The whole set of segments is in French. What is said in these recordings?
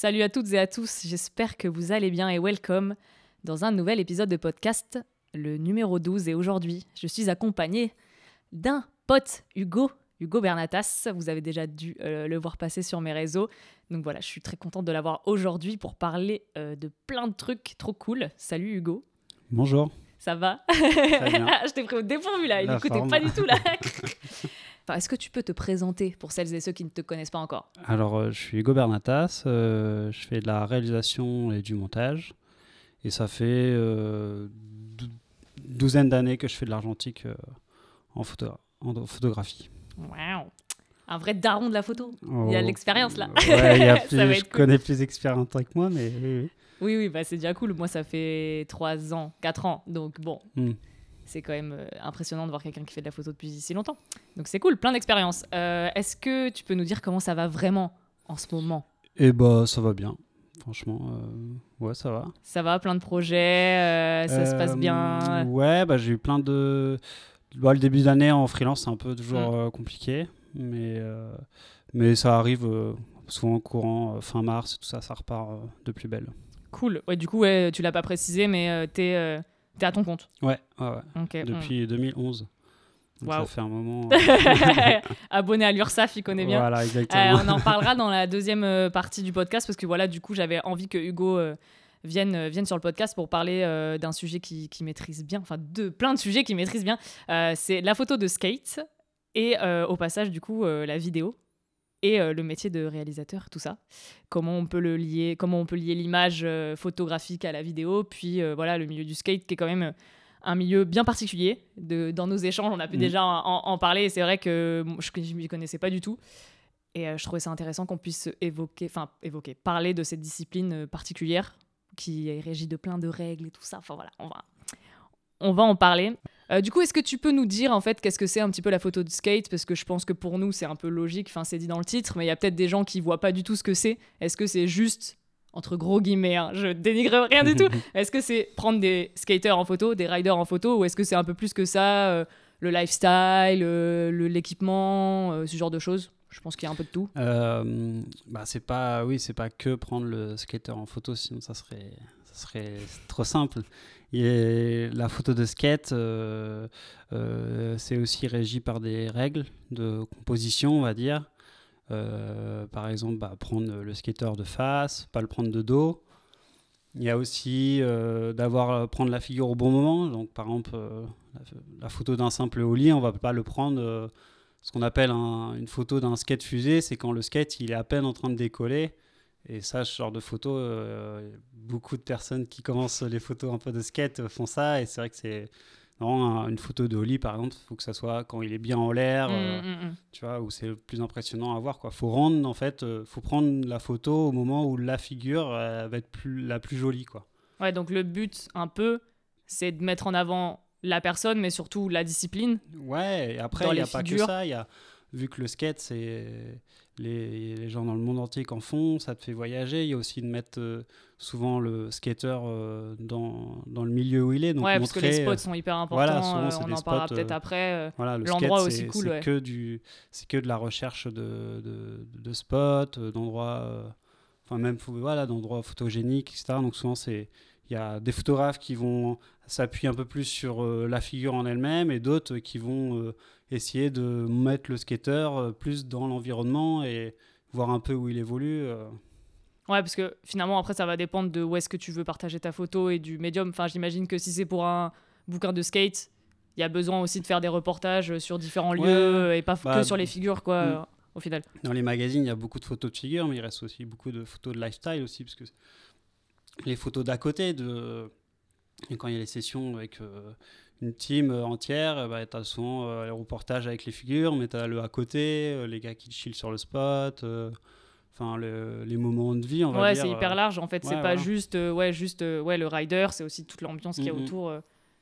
Salut à toutes et à tous, j'espère que vous allez bien et welcome dans un nouvel épisode de podcast, le numéro 12. Et aujourd'hui, je suis accompagnée d'un pote, Hugo, Hugo Bernatas. Vous avez déjà dû euh, le voir passer sur mes réseaux. Donc voilà, je suis très contente de l'avoir aujourd'hui pour parler euh, de plein de trucs trop cool. Salut Hugo. Bonjour. Ça va? Bien. Je t'ai pris au dépourvu là, t'es forme. pas du tout là. Enfin, Est-ce que tu peux te présenter pour celles et ceux qui ne te connaissent pas encore? Alors, euh, je suis Hugo Bernatas, euh, je fais de la réalisation et du montage. Et ça fait euh, dou- douzaine d'années que je fais de l'argentique euh, en, photo en photographie. Waouh Un vrai daron de la photo. Il y a Oh, l'expérience, là. Ouais, il y a plus- je cool. connais plus expérimenté que moi, mais oui, oui. Oui, oui, bah c'est déjà cool. Moi, ça fait 3 ans, 4 ans. Donc bon, Hmm. C'est quand même euh, impressionnant de voir quelqu'un qui fait de la photo depuis si longtemps. Donc c'est cool, plein d'expérience. Euh, Est-ce que tu peux nous dire comment ça va vraiment en ce moment? Et bah, ça va bien. Franchement, euh, ouais, ça va. Ça va, plein de projets, euh, ça se passe bien. Ouais, bah, j'ai eu plein de. Bah, le début d'année en freelance, c'est un peu toujours Mm. compliqué, mais, mais ça arrive souvent courant euh, fin mars, tout ça, ça repart de plus belle. Cool. Ouais, du coup, ouais, tu l'as pas précisé, mais t'es euh, t'es à ton compte. Ouais, ouais, ouais. Ok. Depuis 2011. Donc ça fait un moment. mm. Abonné à l'URSAF, il connaît bien. Voilà, Euh, exactement. on en parlera dans la deuxième euh, partie du podcast parce que voilà, du coup, j'avais envie que Hugo euh, vienne, euh, vienne sur le podcast pour parler euh, d'un sujet qui, qui maîtrise bien, enfin de plein de sujets qu'il maîtrise bien. Euh, c'est la photo de skate et euh, au passage, du coup, euh, la vidéo et euh, le métier de réalisateur, tout ça. Comment on peut le lier, comment on peut lier l'image euh, photographique à la vidéo, puis euh, voilà le milieu du skate qui est quand même un milieu bien particulier. De, dans nos échanges, on a pu Mm. déjà en, parler et c'est vrai que je ne m'y connaissais pas du tout. Et je trouvais ça intéressant qu'on puisse évoquer, enfin évoquer, parler de cette discipline particulière qui est régie de plein de règles et tout ça. Enfin voilà, on va, on va en parler. Euh, du coup, est-ce que tu peux nous dire en fait qu'est-ce que c'est un petit peu la photo de skate? Parce que je pense que pour nous c'est un peu logique, enfin c'est dit dans le titre, mais il y a peut-être des gens qui voient pas du tout ce que c'est. Est-ce que c'est juste entre gros guillemets, hein, je dénigre rien du tout. Est-ce que c'est prendre des skaters en photo, des riders en photo, ou est-ce que c'est un peu plus que ça, euh, le lifestyle, euh, le- l'équipement, euh, ce genre de choses? Je pense qu'il y a un peu de tout. Bah, c'est pas, oui, c'est pas que prendre le skater en photo, sinon ça serait, ça serait trop simple. Et la photo de skate, euh, euh, c'est aussi régi par des règles de composition, on va dire. Euh, par exemple, bah, prendre le skater de face, pas le prendre de dos. Il y a aussi d'avoir prendre la figure au bon moment. Donc, par exemple, la, photo d'un simple ollie, on va pas le prendre. ce qu'on appelle un- une photo d'un skate fusée, c'est quand le skate il est à peine en train de décoller. Et ça, ce genre de photo, euh, beaucoup de personnes qui commencent les photos un peu de skate font ça. Et c'est vrai que c'est vraiment un- une photo de ollie, par exemple, il faut que ça soit quand il est bien en l'air, euh, Mm, mm, mm. tu vois, où c'est le plus impressionnant à voir. Quoi. Faut rendre, en fait, euh, faut prendre la photo au moment où la figure va être plus, la plus jolie, quoi. Ouais, donc le but, un peu, c'est de mettre en avant la personne, mais surtout la discipline. Ouais, et après, il n'y a pas que ça. Il y a, vu que le skate, c'est les, les gens dans le monde entier qui en font, ça te fait voyager. Il y a aussi de mettre euh, souvent le skater euh, dans, dans le milieu où il est. Donc ouais, parce que les spots euh, sont hyper importants. voilà, souvent, euh, on en parlera spots, peut-être euh, après. euh. voilà, le l'endroit skate, aussi c'est- cool, c'est ouais. que du, c'est que de la recherche de, de, de spots, euh, d'endroits, euh, enfin même voilà, d'endroits photogéniques, etc. Donc souvent c'est, il y a des photographes qui vont s'appuyer un peu plus sur euh, la figure en elle-même et d'autres qui vont euh, essayer de mettre le skater euh, plus dans l'environnement et voir un peu où il évolue. euh. Ouais, parce que finalement, après, ça va dépendre de où est-ce que tu veux partager ta photo et du médium. Enfin, j'imagine que si c'est pour un bouquin de skate, il y a besoin aussi de faire des reportages sur différents Ouais, lieux et pas f- bah, que sur les figures, quoi, mm. euh, au final. Dans les magazines, il y a beaucoup de photos de figures, mais il reste aussi beaucoup de photos de lifestyle aussi, parce que les photos d'à côté, de... et quand il y a les sessions avec euh, une team euh, entière, bah, tu as souvent euh, les reportages avec les figures, mais tu as le à côté, euh, les gars qui chillent sur le spot, euh, enfin le- les moments de vie, on va Ouais, dire. c'est hyper euh, large, en fait. c'est ouais, pas voilà. juste, euh, ouais, juste euh, ouais, le rider, c'est aussi toute l'ambiance qu'il y a autour. euh.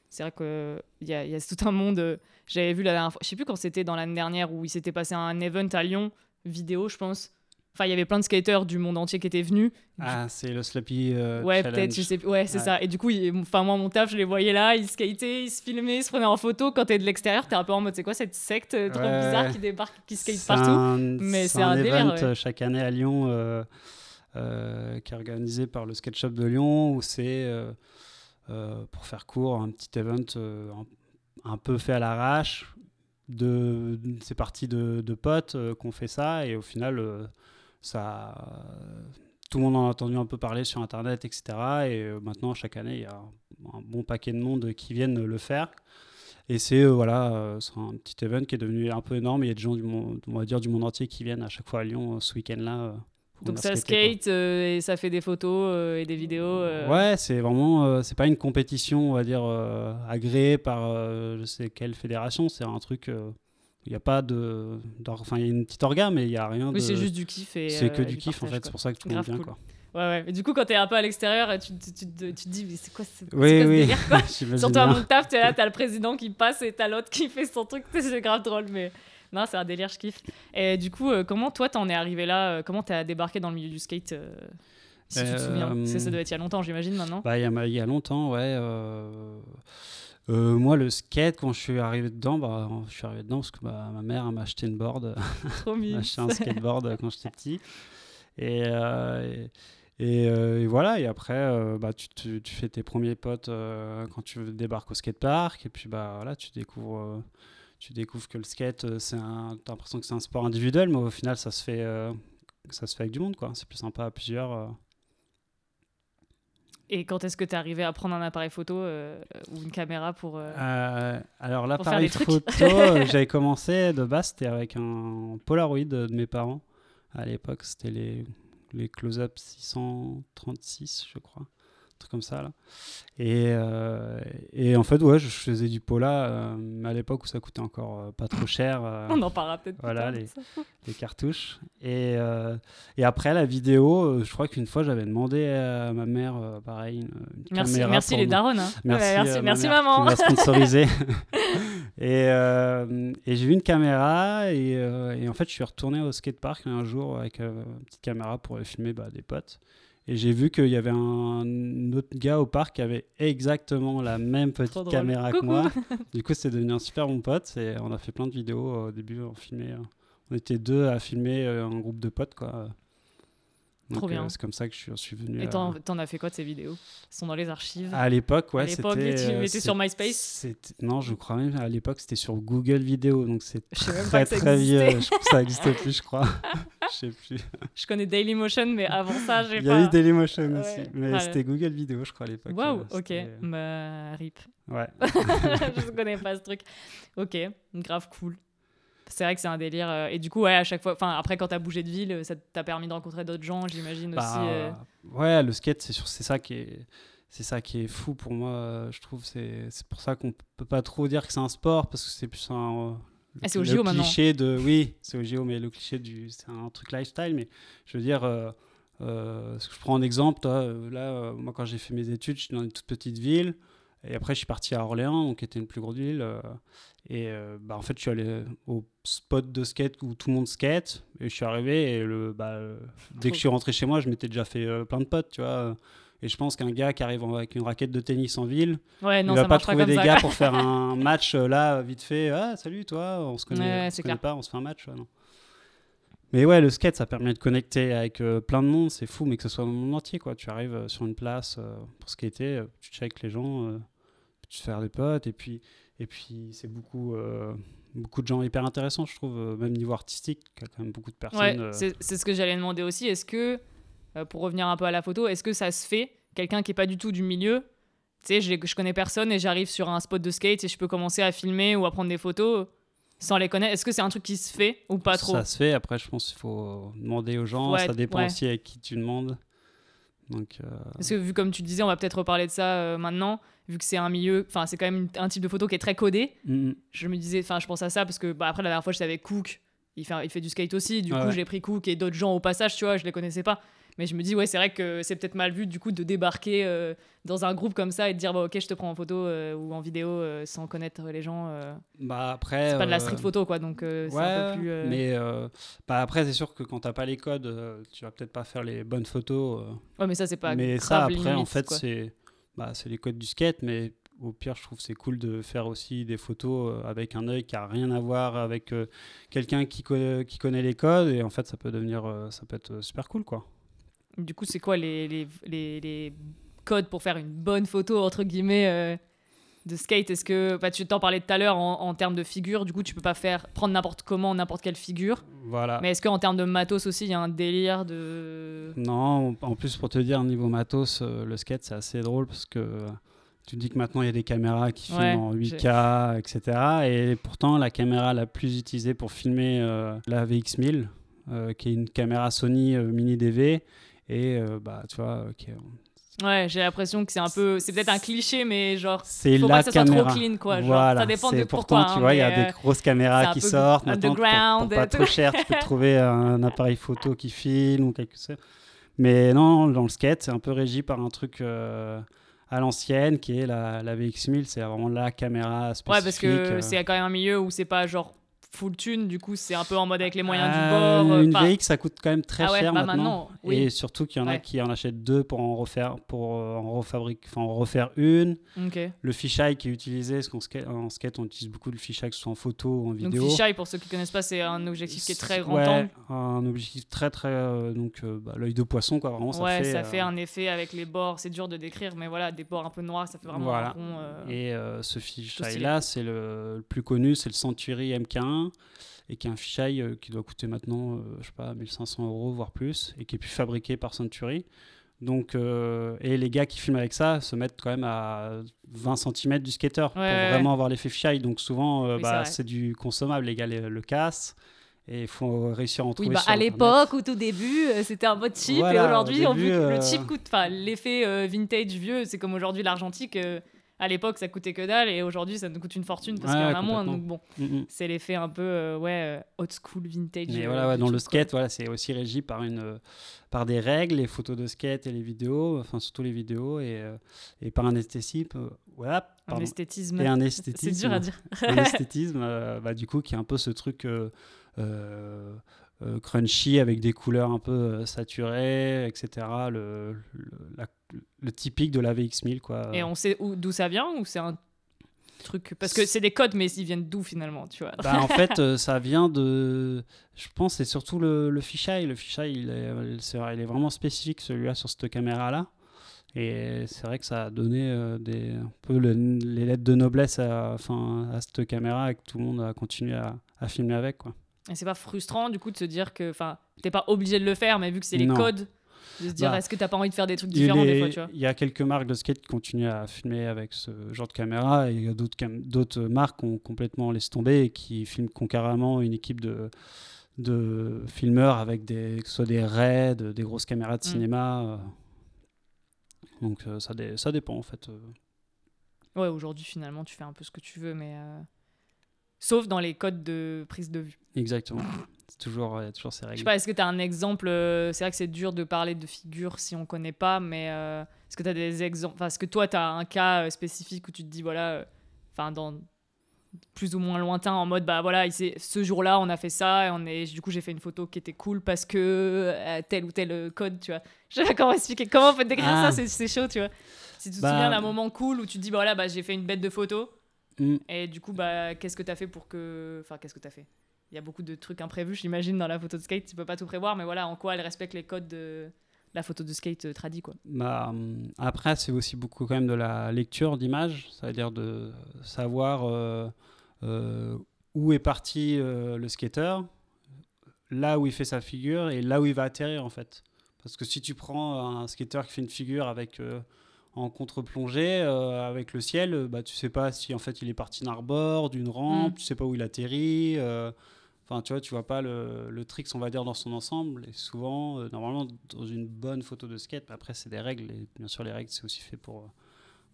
c'est vrai qu'il y a, y a tout un monde. euh, J'avais vu la dernière fois, je sais plus quand c'était dans l'année dernière, où il s'était passé un event à Lyon, vidéo, je pense. Enfin, il y avait plein de skaters du monde entier qui étaient venus. Ah, c'est le Slappy euh, Ouais, peut-être, je sais. Ouais, c'est Ouais. ça. Et du coup, enfin, moi, mon taf, je les voyais là, ils skataient, ils se filmaient, ils se prenaient en photo. Quand t'es de l'extérieur, t'es un peu en mode, c'est quoi cette secte euh, trop Ouais, bizarre qui débarque, qui skate partout? un- Mais c'est un délire, event ouais. euh, chaque année à Lyon. euh, qui est organisé par le Skate Shop de Lyon, où c'est, pour faire court, un petit event un, peu fait à l'arrache. De, c'est parti de, de potes qu'on fait ça, et au final, ça tout le monde en a entendu un peu parler sur Internet, etc. Et euh, maintenant, chaque année, il y a un bon paquet de monde qui viennent le faire. Et c'est euh, voilà, euh, un petit event qui est devenu un peu énorme. Il y a des gens du monde, on va dire du monde entier qui viennent à chaque fois à Lyon ce week-end-là. Donc ça skate et ça fait des photos et des vidéos. Ouais, c'est vraiment, c'est pas une compétition, on va dire agréée par je sais quelle fédération. C'est un truc il n'y a pas de. Enfin, il y a une petite orga, mais il n'y a rien oui, c'est juste du kiff. C'est que euh, du kiff, en fait. C'est pour ça que tout le monde bien. Quoi. Ouais, ouais. Et du coup, quand tu es un peu à l'extérieur, tu, tu, tu, te dis, mais c'est quoi, ce, oui, quoi oui. ce délire quoi Surtout à mon taf, tu es là, tu as le président qui passe et tu as l'autre qui fait son truc. C'est grave drôle, mais non, c'est un délire, je kiffe. Et du coup, euh, comment toi, t'en es arrivé là euh, Comment t'as débarqué dans le milieu du skate Si tu te souviens? Ça doit être il y a longtemps, j'imagine, maintenant. Bah, il y, a, il y a longtemps, ouais. Euh, moi, le skate, quand je suis arrivé dedans, bah, je suis arrivé dedans parce que bah, ma mère m'a acheté une board, m'a acheté un skateboard quand j'étais petit. Et, euh, euh, et, voilà, et après, bah, tu, tu, tu, fais tes premiers potes quand tu débarques au skatepark, et puis bah, voilà, tu découvres, tu découvres que le skate, c'est un, as l'impression que c'est un sport individuel, mais au final, ça se fait, ça se fait avec du monde, quoi. C'est plus sympa à plusieurs. Et quand est-ce que tu es arrivé à prendre un appareil photo euh, ou une caméra pour. Euh, euh, alors, l'appareil photo, j'avais commencé de base, c'était avec un Polaroid de mes parents. À l'époque, c'était les, les Close-Up 636, je crois truc comme ça là. Et, euh, et en fait, ouais, je faisais du Pola, euh, à l'époque où ça coûtait encore euh, pas trop cher. On en parlera peut-être Voilà, les, les, cartouches. Et, et après, la vidéo, je crois qu'une fois, j'avais demandé à ma mère, pareil, une, merci, caméra. Merci les darons. Hein. Merci, merci, maman. Qui m'a sponsorisé. et, et j'ai vu une caméra et, et, en fait, je suis retourné au skatepark un jour avec une petite caméra pour filmer bah, des potes. Et j'ai vu qu'il y avait un autre gars au parc qui avait exactement la même petite caméra que moi. Du coup, c'est devenu un super bon pote. Et on a fait plein de vidéos. Au début, on filmait. Euh, on était deux à filmer euh, un groupe de potes, quoi. Trop bien. Euh, c'est comme ça que je suis, venu. Et t'en, as fait quoi de ces vidéos? Elles sont dans les archives À l'époque, ouais. À l'époque, tu mettais sur MySpace? Non, je crois même. À l'époque, c'était sur Google Vidéo. Donc c'est très, très vieux. ça n'existait plus, je crois. Je sais plus. Je connais Dailymotion, mais avant ça, j'ai pas. Il y a eu Dailymotion aussi, mais c'était Google Vidéo, je crois, à l'époque. Waouh, ok. Bah, rip. Ouais. je connais pas ce truc. Ok, grave cool. C'est vrai que c'est un délire. Euh, et du coup, ouais, à chaque fois, enfin, après, quand t'as bougé de ville, ça t'a permis de rencontrer d'autres gens, j'imagine bah, aussi. Euh. Ouais, le skate, c'est c'est ça qui est c'est ça qui est fou pour moi, je trouve. C'est pour ça qu'on peut pas trop dire que c'est un sport, parce que c'est plus un, ah, c'est au JO maintenant. cliché de oui, c'est au JO, mais le cliché du c'est un truc lifestyle. Mais je veux dire, euh, euh je prends un exemple. Toi, euh, là, euh, moi, quand j'ai fait mes études, je suis dans une toute petite ville. Et après, je suis parti à Orléans, qui était une plus grande ville. et bah, en fait, je suis allé au spot de skate où tout le monde skate. Et je suis arrivé. Et le, bah, dès que je suis rentré chez moi, je m'étais déjà fait plein de potes, tu vois. Et je pense qu'un gars qui arrive avec une raquette de tennis en ville, ouais, non, il va pas trouver des gars pour faire un match euh, là, vite fait. Ah, salut toi, on se connaît, on se connaît pas, on se fait un match. non. Mais ouais, le skate, ça permet de connecter avec euh, plein de monde, c'est fou, mais que ce soit dans le monde entier. Quoi. Tu arrives euh, sur une place pour skater, tu check les gens, tu te fais des potes, et puis, et puis c'est beaucoup, beaucoup de gens hyper intéressants, je trouve, même niveau artistique, il y a quand même beaucoup de personnes. Ouais, c'est ce que j'allais demander aussi. Est-ce que euh, pour revenir un peu à la photo, est-ce que ça se fait Quelqu'un qui est pas du tout du milieu, tu sais, je, je connais personne et j'arrive sur un spot de skate et je peux commencer à filmer ou à prendre des photos sans les connaître. Est-ce que c'est un truc qui se fait ou pas trop Ça se fait. Après, je pense qu'il faut demander aux gens. ça dépend aussi avec qui tu demandes. Donc, euh, Parce que vu comme tu disais, on va peut-être reparler de ça euh, maintenant, vu que c'est un milieu, enfin c'est quand même un type de photo qui est très codé. Mm, mm. Je me disais, enfin je pense à ça parce que bah, après la dernière fois je savais Cook, il fait, il fait du skate aussi, du coup j'ai pris Cook et d'autres gens au passage, tu vois, je les connaissais pas. Mais je me dis, ouais, c'est vrai que c'est peut-être mal vu du coup de débarquer euh, dans un groupe comme ça et de dire, bah, ok, je te prends en photo euh, ou en vidéo euh, sans connaître les gens. bah après. C'est pas de la street photo, quoi. Donc c'est un peu plus. Mais bah après, c'est sûr que quand t'as pas les codes, tu vas peut-être pas faire les bonnes photos. Ouais, mais ça, c'est pas. Mais ça, après, en fait, c'est bah, les codes du skate, mais au pire, je trouve c'est cool de faire aussi des photos avec un œil qui a rien à voir avec quelqu'un qui, qui connaît les codes et en fait, ça peut devenir, ça peut être super cool, quoi. Du coup, c'est quoi les, les, les, les codes pour faire une bonne photo, entre guillemets, euh, de skate? Est-ce que, bah, tu t'en parlais tout à l'heure en, en termes de figure, du coup, tu peux pas faire prendre n'importe comment, n'importe quelle figure. Voilà. Mais est-ce qu'en termes de matos aussi, il y a un délire de. Non, en plus pour te dire, niveau matos, euh, le skate c'est assez drôle parce que tu dis que maintenant il y a des caméras qui filment Ouais, en 8K, etc. Et pourtant la caméra la plus utilisée pour filmer euh, la VX1000, euh, qui est une caméra Sony euh, mini DV, et euh, bah tu vois, est- Ouais, j'ai l'impression que c'est un peu. C'est peut-être un cliché, mais genre. c'est Faut la pas que ça soit caméra. trop clean, quoi. Genre, Voilà, ça dépend de pourtant, pourquoi. tu hein, vois, il y a des euh, grosses caméras qui sortent maintenant pour, pour pas trop cher. Tu peux trouver un appareil photo qui filme ou quelque chose. Mais non, dans le skate, c'est un peu régi par un truc euh, à l'ancienne qui est la, la VX1000. C'est vraiment la caméra spécifique. Ouais, parce que euh. c'est quand même un milieu où c'est pas genre full tune, du coup, c'est un peu en mode avec les moyens Euh, du bord. euh, Une pas- VX, ça coûte quand même très Ah ouais, cher bah maintenant. maintenant, oui. Et surtout qu'il y en a Ouais. qui en achètent deux pour en refaire, pour euh, en refabriquer, enfin en refaire une. Ok. Le fisheye qui est utilisé, parce qu'en skate, en skate, on utilise beaucoup le fisheye, que ce soit en photo ou en Donc, vidéo. fisheye, pour ceux qui connaissent pas, c'est un objectif qui est très grand ouais, angle. un objectif très très euh, donc euh, bah, l'œil de poisson quoi vraiment ça ouais, fait ça euh, fait un effet avec les bords. C'est dur de décrire, mais voilà, des bords un peu noirs, ça fait vraiment Voilà. un rond. euh, et euh, ce fisheye là c'est le, le plus connu c'est le Century MK1 et qui est un fisheye euh, qui doit coûter maintenant euh, je sais pas 1500 euros voire plus et qui est plus fabriqué par Century donc euh, et les gars qui filment avec ça se mettent quand même à 20 cm du skater pour Ouais, ouais, vraiment avoir l'effet fisheye donc souvent euh, Oui, c'est bah, c'est du consommable les gars le, le cassent et il faut réussir à en Oui, trouver bah, sur à l'époque, au tout début, euh, c'était un mode cheap. Voilà, et au aujourd'hui, on que le cheap coûte. Enfin, l'effet vintage vieux, c'est comme aujourd'hui l'argentique. À l'époque, ça coûtait que dalle. Et aujourd'hui, ça nous coûte une fortune parce Ouais, qu'il y en a moins. Donc bon, Mm, mm. c'est l'effet un peu euh, ouais, euh, old school vintage. Mais euh, voilà, ouais, dans le truc, quoi. skate, voilà, c'est aussi régi par, une, euh, par des règles, les photos de skate et les vidéos, enfin surtout les vidéos, et, euh, et par un esthétisme, voilà, Un pardon, esthétisme. et un C'est esthétisme, dur à dire. un esthétisme, bah, du coup, qui est un peu ce truc crunchy avec des couleurs un peu euh, saturées, etc. Le, le, la- le typique de la VX1000, quoi. Et on sait où- d'où ça vient ou c'est un truc. Parce que c'est des codes, mais ils viennent d'où finalement, tu vois? Bah, en fait, euh, ça vient de. Je pense c'est surtout le, le fisheye. Le fisheye, il est, il- est vraiment spécifique celui-là sur cette caméra-là. Et c'est vrai que ça a donné euh, des, un peu le- les lettres de noblesse à, enfin, à cette caméra et que tout le monde a continué à, à filmer avec. Quoi. Et c'est pas frustrant du coup de se dire que. Enfin, t'es pas obligé de le faire, mais vu que c'est les Non. codes, de se dire Bah, est-ce que t'as pas envie de faire des trucs différents des fois, tu vois? il y a quelques marques de skate qui continuent à filmer avec ce genre de caméra et il y a d'autres, cam- d'autres marques qui ont complètement laissé tomber et qui filment concurremment une équipe de, de filmeurs avec des, que ce soit des raids, des grosses caméras de Mm. cinéma. euh. Donc euh, ça, dé- ça dépend en fait. euh. Ouais, aujourd'hui finalement, tu fais un peu ce que tu veux, mais. euh, Sauf dans les codes de prise de vue. Exactement. C'est toujours, a toujours ces Je règles. sais pas, est-ce que tu as un exemple euh, C'est vrai que c'est dur de parler de figures si on connaît pas, mais euh, est-ce que tu as des exemples Enfin, est-ce que toi, tu as un cas euh, spécifique où tu te dis, voilà, euh, enfin, dans plus ou moins lointain, en mode, bah voilà, ce jour-là, on a fait ça, et on est, du coup, j'ai fait une photo qui était cool parce que euh, tel ou tel euh, code, tu vois. Je sais pas comment expliquer, comment on peut décrire Ah. ça, c'est- c'est chaud, tu vois. Si tu te Bah, souviens d'un moment cool où tu te dis, bah voilà, bah, j'ai fait une bête de photo, Mm. et du coup, bah, qu'est-ce que tu as fait pour que. Enfin, qu'est-ce que tu as fait? Il y a beaucoup de trucs imprévus, j'imagine, dans la photo de skate. Tu peux pas tout prévoir, mais voilà, en quoi elle respecte les codes de la photo de skate euh, tradie, quoi. Bah, hum, après, c'est aussi beaucoup quand même de la lecture d'images, c'est-à-dire de savoir euh, euh, où est parti euh, le skater, là où il fait sa figure et là où il va atterrir en fait. Parce que si tu prends un skater qui fait une figure avec en contre-plongée euh, avec le ciel, euh, bah tu sais pas si en fait il est parti d'un rebord, d'une rampe, Mm. tu sais pas où il atterrit. euh, Enfin, tu vois, tu vois pas le, le tricks, on va dire, dans son ensemble. Et souvent, euh, normalement, dans une bonne photo de skate, après, c'est des règles. Et bien sûr, les règles, c'est aussi fait pour,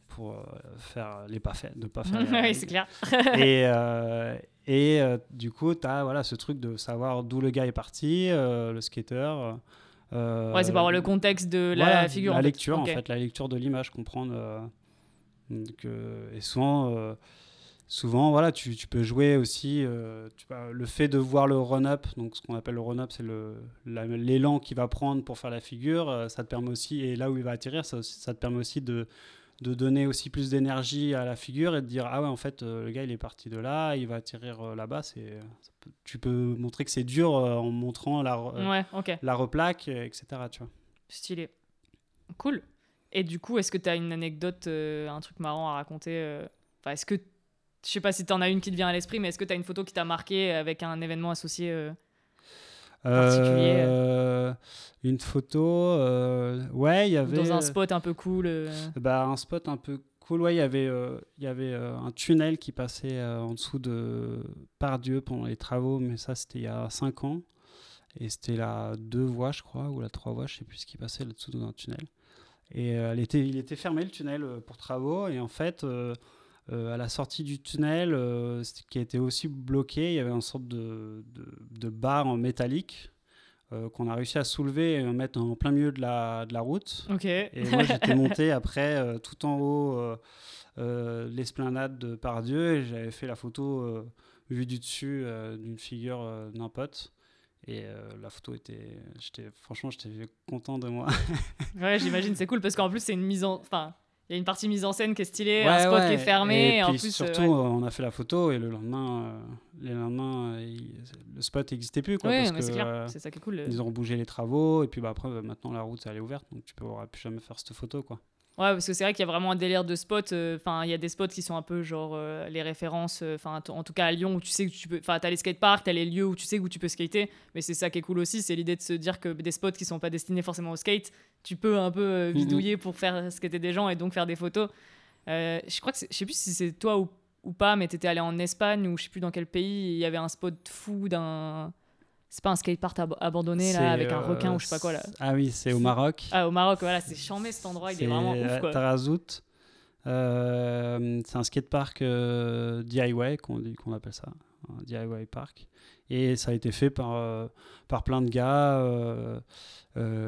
pour faire les pas faits, ne pas faire les oui, c'est clair. Et, et du coup, tu as voilà, ce truc de savoir d'où le gars est parti, le skater. Euh, ouais, c'est pour avoir le contexte de la voilà, figure. La en fait. lecture, Ok. en fait, la lecture de l'image, comprendre. euh, donc, euh, et souvent, euh, souvent voilà, tu, tu peux jouer aussi. euh, tu le fait de voir le run-up, donc ce qu'on appelle le run-up, c'est l'élan qu'il va prendre pour faire la figure. euh, ça te permet aussi, et là où il va atterrir, ça, ça te permet aussi de de donner aussi plus d'énergie à la figure et de dire ah ouais en fait euh, le gars il est parti de là il va atterrir euh, là-bas c'est peut- tu peux montrer que c'est dur euh, en montrant la euh, Ouais, la replaque euh, etc tu vois Stylé. Cool. Et du coup, est-ce que tu as une anecdote, euh, un truc marrant à raconter euh, Enfin, est-ce que. Je sais pas si tu en as une qui te vient à l'esprit, mais est-ce que tu as une photo qui t'a marqué avec un événement associé euh, particulier Euh, une photo, euh, ouais, il y avait. dans un spot un peu cool euh, Bah, un spot un peu cool, ouais, il y avait, euh, il y avait euh, un tunnel qui passait euh, en dessous de Pardieu pendant les travaux, mais ça c'était il y a 5 ans. Et c'était la deux voies, je crois, ou la trois voies, je sais plus ce qui passait là-dessous dans un tunnel. Et euh, elle était, il était fermé le tunnel euh, pour travaux, et en fait, euh, euh, à la sortie du tunnel, euh, qui était aussi bloqué, il y avait une sorte de, de, de barre en métallique euh, qu'on a réussi à soulever et à mettre en plein milieu de la, de la route. Ok. Et moi, j'étais monté après euh, tout en haut euh, euh, de l'esplanade de Pardieu et j'avais fait la photo euh, vue du dessus euh, d'une figure euh, d'un pote. Et euh, la photo était. j'étais Franchement, j'étais content de moi. Ouais, j'imagine, c'est cool parce qu'en plus, c'est une mise en. Enfin, y a une partie mise en scène qui est stylée, Ouais, un spot qui est fermé, Et, et en puis plus. euh, surtout, ouais. on a fait la photo et le lendemain, euh, les lendemains, euh, il- le spot n'existait plus. Quoi, parce mais que, c'est clair, c'est ça qui est cool. ils ont bougé les travaux et puis bah, après, bah, maintenant, la route, elle est ouverte. Donc tu pourras plus jamais faire cette photo. Quoi. Ouais, parce que c'est vrai qu'il y a vraiment un délire de spots. euh, Enfin, il y a des spots qui sont un peu genre euh, les références. euh, Enfin, en tout cas à Lyon où tu sais que tu peux. Enfin, t'as les skateparks, t'as les lieux où tu sais où tu peux skater. Mais c'est ça qui est cool aussi, c'est l'idée de se dire que des spots qui sont pas destinés forcément au skate, tu peux un peu bidouiller pour faire skater des gens et donc faire des photos. Je crois que je sais plus si c'est toi ou, ou pas, mais t'étais allé en Espagne ou je sais plus dans quel pays. Il y avait un spot fou d'un. C'est pas un skatepark ab- abandonné là avec un euh, requin ou je sais pas quoi là. Ah oui, c'est au Maroc. Ah, au Maroc, voilà, c'est chambé cet endroit, il est vraiment ouf quoi. Tarazout. Euh, c'est un skatepark euh, DIY qu'on appelle ça, un DIY park. Et ça a été fait par, euh, par plein de gars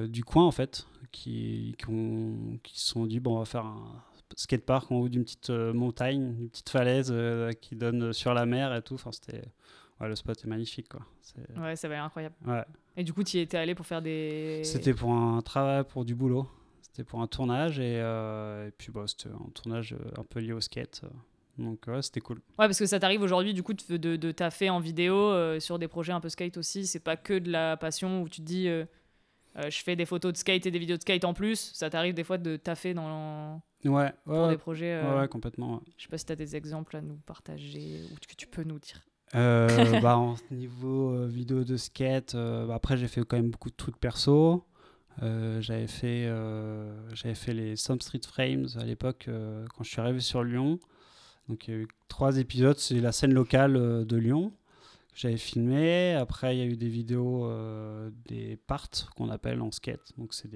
du coin en fait, qui, qui, ont- qui se sont dit bon on va faire un skatepark en haut d'une petite montagne, une petite falaise qui donne sur la mer et tout. Enfin c'était ouais, le spot est magnifique quoi. Ouais, ça va être incroyable. ouais. Et du coup, tu y étais allé pour faire des. C'était pour un travail, pour du boulot. C'était pour un tournage et, euh, et puis bah, c'était un tournage euh, un peu lié au skate. euh. Donc ouais, c'était cool. Ouais, parce que ça t'arrive aujourd'hui, du coup, de, de, de taffer en vidéo euh, sur des projets un peu skate aussi. C'est pas que de la passion où tu te dis euh, euh, je fais des photos de skate et des vidéos de skate en plus. Ça t'arrive des fois de taffer dans, Ouais, ouais, pour ouais, des projets. ouais, complètement. Je sais pas si t'as des exemples à nous partager ou que tu peux nous dire. Euh, bah, en niveau euh, vidéo de skate, euh, bah, après j'ai fait quand même beaucoup de trucs perso. Euh, j'avais fait, j'avais fait les Some Street Frames à l'époque quand je suis arrivé sur Lyon. Donc il y a eu trois épisodes, c'est la scène locale de Lyon que j'avais filmé. Après il y a eu des vidéos, euh, des parts qu'on appelle en skate. Donc c'est,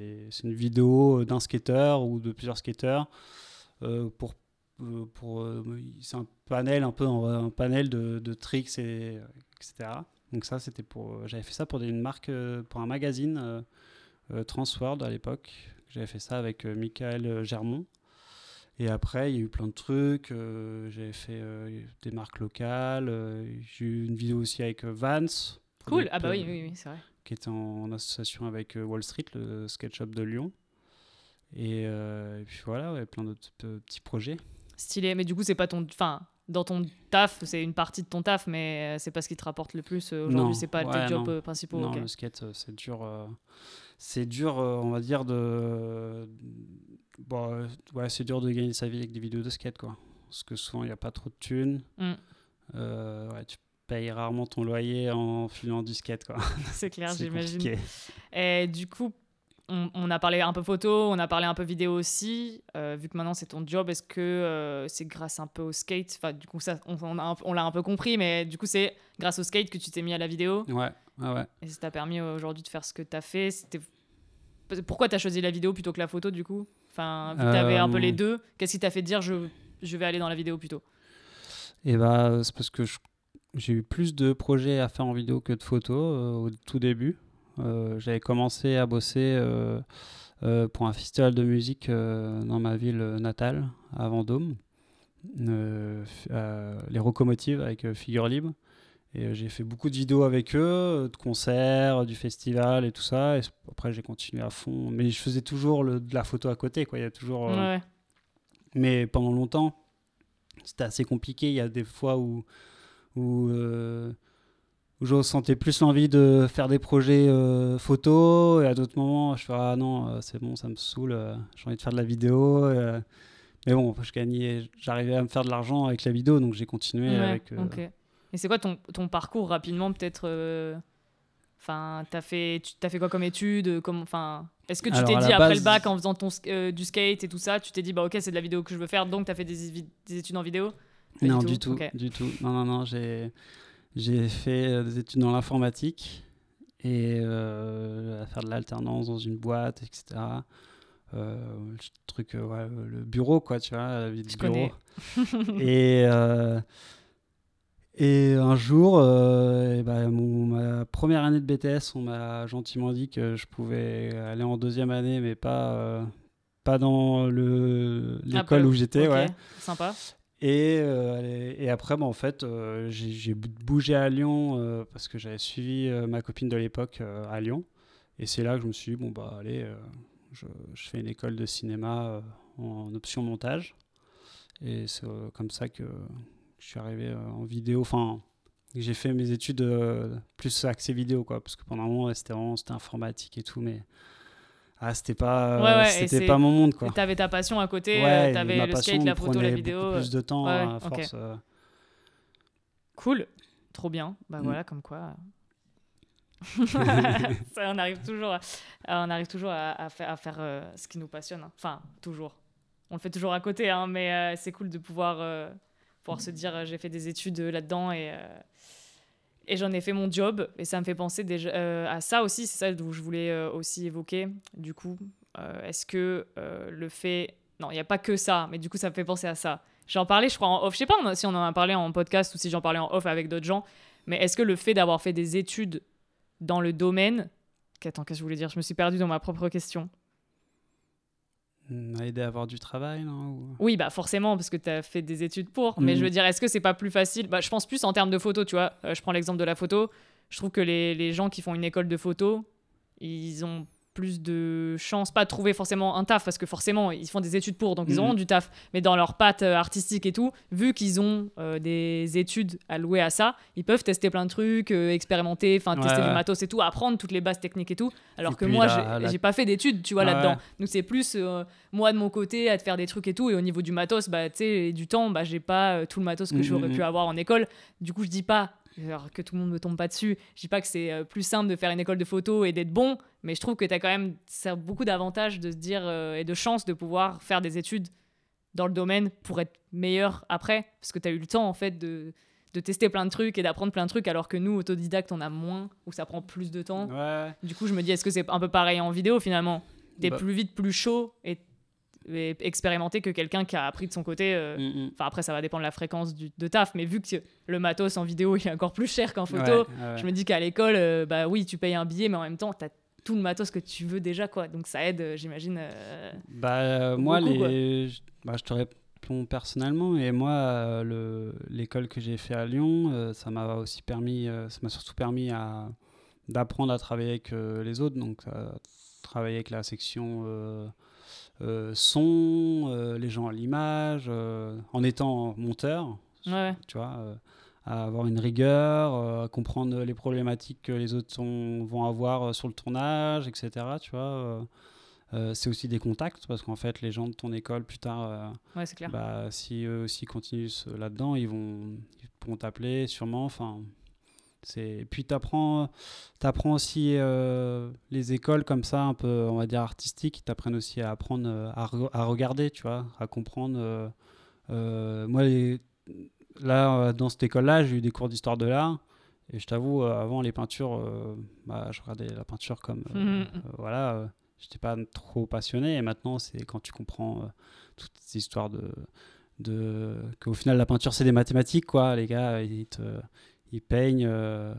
une vidéo d'un skateur ou de plusieurs skateurs euh, pour pour euh, c'est un panel un peu un panel de, de tricks et etc donc ça c'était pour euh, j'avais fait ça pour une marque euh, pour un magazine euh, euh, Transworld à l'époque j'avais fait ça avec euh, Michael Germont et après il y a eu plein de trucs euh, j'avais fait euh, des marques locales euh, j'ai eu une vidéo aussi avec euh, Vans Cool. Ah bah oui, euh, oui, oui, c'est vrai. qui était en, en association avec euh, Wall Street, le skate shop de Lyon. Et, euh, et puis voilà, ouais, plein pe- petits projets. Stylé. Mais du coup, c'est pas ton. Enfin, dans ton taf, c'est une partie de ton taf, mais euh, c'est pas ce qui te rapporte le plus. euh. Aujourd'hui, c'est pas Ouais, tes jobs non. euh, principaux. non, ok. le skate, c'est dur. euh, c'est dur, euh, on va dire, de. Bon, euh, ouais, c'est dur de gagner sa vie avec des vidéos de skate, quoi. Parce que souvent, il n'y a pas trop de thunes. Mm. Ouais, tu payes rarement ton loyer en filant du skate, quoi. c'est clair, j'imagine. Et du coup, on, on a parlé un peu photo, on a parlé un peu vidéo aussi. Euh, vu que maintenant c'est ton job, est-ce que euh, c'est grâce un peu au skate? Enfin, du coup, ça, on, l'a un peu compris, mais du coup, c'est grâce au skate que tu t'es mis à la vidéo? Ouais, ouais, ouais. et ça t'a permis euh, aujourd'hui de faire ce que t'as fait. Pourquoi t'as choisi la vidéo plutôt que la photo du coup? Enfin, vu que t'avais un peu les deux, qu'est-ce qui t'a fait dire je je vais aller dans la vidéo plutôt? Et bah, c'est parce que j'ai eu plus de projets à faire en vidéo que de photos au tout début. Euh, J'avais commencé à bosser euh, euh, pour un festival de musique dans ma ville natale, à Vendôme, les Rocomotives avec Figure Libre. Et j'ai fait beaucoup de vidéos avec eux, de concerts, du festival et tout ça. Et après, j'ai continué à fond. Mais je faisais toujours le- de la photo à côté. Quoi. Il y a toujours, euh, mais pendant longtemps, c'était assez compliqué. Il y a des fois où, où, euh, où je ressentais plus l'envie de faire des projets euh, photos. Et à d'autres moments, je fais Ah non, euh, c'est bon, ça me saoule, euh, j'ai envie de faire de la vidéo. euh. mais bon, je gagnais, j'arrivais à me faire de l'argent avec la vidéo, donc j'ai continué Ouais, avec. euh, ok. Et c'est quoi ton, ton parcours rapidement peut-être Enfin, t'as fait, tu t'as fait quoi comme études comme, enfin, Est-ce que tu t'es dit après base- le bac en faisant ton, du skate et tout ça, tu t'es dit bah ok c'est de la vidéo que je veux faire donc t'as fait des, études en vidéo? Pas non, du du tout, du tout. Non, non, non, j'ai, j'ai fait euh, des études dans l'informatique et euh, à faire de l'alternance dans une boîte, etc. Euh, le truc, euh, ouais, le bureau, quoi, tu vois, la vie de Je bureau. et, et un jour, mon, ma première année de BTS, on m'a gentiment dit que je pouvais aller en deuxième année, mais pas, pas dans le, l'école où j'étais. ok, Ouais. Sympa. Et, euh, et après, bah, en fait, euh, j'ai, bougé à Lyon euh, parce que j'avais suivi ma copine de l'époque à Lyon. Et c'est là que je me suis dit, bon, bah allez, je, fais une école de cinéma en option montage. Et c'est comme ça que je suis arrivé en vidéo. Enfin, j'ai fait mes études plus axées vidéo, quoi. Parce que pendant un moment, c'était c'était informatique et tout, mais ah, c'était pas, Ouais, ouais, et c'était pas mon monde, quoi. T'avais ta passion à côté, Ouais, euh, t'avais le passion skate, la photo, la vidéo. euh, plus de temps à ok. force. euh, Cool, trop bien. Bah Mm. voilà, comme quoi. Ça, on arrive toujours, à, on arrive toujours à, à faire, à faire euh, ce qui nous passionne. hein. Enfin, toujours. On le fait toujours à côté, hein, mais euh, c'est cool de pouvoir, euh, pouvoir se dire euh, j'ai fait des études euh, là-dedans et, euh, et j'en ai fait mon job. Et ça me fait penser déjà, euh, à ça aussi, c'est ça dont je voulais euh, aussi évoquer. Du coup, euh, est-ce que le fait. Non, il n'y a pas que ça, mais du coup, ça me fait penser à ça. J'en parlais, je crois, en off. Je sais pas si on en a parlé en podcast ou si j'en parlais en off avec d'autres gens, mais est-ce que le fait d'avoir fait des études dans le domaine. Qu'est-ce que je voulais dire? Je me suis perdue dans ma propre question. M'a aidé à avoir du travail, non ou- Oui, bah forcément, parce que tu as fait des études pour. Mais je veux dire, est-ce que c'est pas plus facile? Bah, Je pense plus en termes de photo, tu vois. Euh, je prends l'exemple de la photo. Je trouve que les, les gens qui font une école de photo, ils ont plus de chances, pas de trouver forcément un taf, parce que forcément, ils font des études pour, donc ils Mhm. auront du taf. Mais dans leur patte euh, artistique et tout, vu qu'ils ont euh, des études allouées à ça, ils peuvent tester plein de trucs, euh, expérimenter, enfin Ouais, tester du ouais. matos et tout, apprendre toutes les bases techniques et tout. Alors Et que moi, j'ai la- pas fait d'études, tu vois, Ouais, là-dedans. Donc c'est plus euh, moi de mon côté à te faire des trucs et tout. Et au niveau du matos, bah, tu sais, du temps, bah, j'ai pas tout le matos que Mm, j'aurais mm, pu mm. avoir en école. Du coup, je dis pas, alors que tout le monde me tombe pas dessus, je dis pas que c'est euh, plus simple de faire une école de photo et d'être bon, mais je trouve que tu as quand même beaucoup d'avantages de se dire euh, et de chances de pouvoir faire des études dans le domaine pour être meilleur après, parce que tu as eu le temps en fait de, de tester plein de trucs et d'apprendre plein de trucs, alors que nous, autodidactes, on a moins, ou ça prend plus de temps. Ouais. Du coup, je me dis, est-ce que c'est un peu pareil en vidéo finalement? T'es Bah. plus vite, plus chaud et expérimenté que quelqu'un qui a appris de son côté. euh, Mm, mm. Enfin, après, ça va dépendre de la fréquence du, de taf, mais vu que le matos en vidéo il est encore plus cher qu'en photo, Ouais, ouais. je me dis qu'à l'école, euh, bah oui, tu payes un billet, mais en même temps, t'as tout le matos que tu veux déjà, quoi. Donc ça aide, euh, j'imagine. euh, Bah, moi, les... je- bah, je te réponds personnellement, et moi, le... l'école que j'ai fait à Lyon, ça m'a aussi permis, ça m'a surtout permis à... d'apprendre à travailler avec les autres, donc travailler avec la section son, euh, les gens à l'image, euh, en étant monteur, Ouais, tu vois, euh, à avoir une rigueur, euh, à comprendre les problématiques que les autres sont- vont avoir euh, sur le tournage, etc. Tu vois, euh, euh, c'est aussi des contacts parce qu'en fait, les gens de ton école plus tard, euh, ouais, c'est clair. bah, si eux aussi continuent là-dedans, ils vont, ils pourront t'appeler sûrement. Enfin, c'est puis t'apprends, t'apprends aussi euh, les écoles comme ça, un peu, on va dire artistiques, t'apprennent aussi à apprendre à, re- à regarder, tu vois, à comprendre. euh, euh, moi, les- là, dans cette école-là, j'ai eu des cours d'histoire de l'art. Et je t'avoue, avant les peintures, bah, je regardais la peinture comme. euh, voilà, j'étais pas trop passionné. Et maintenant, c'est quand tu comprends euh, toutes ces histoires de. de qu'au final, la peinture, c'est des mathématiques, quoi. Les gars, ils, te, ils peignent. euh,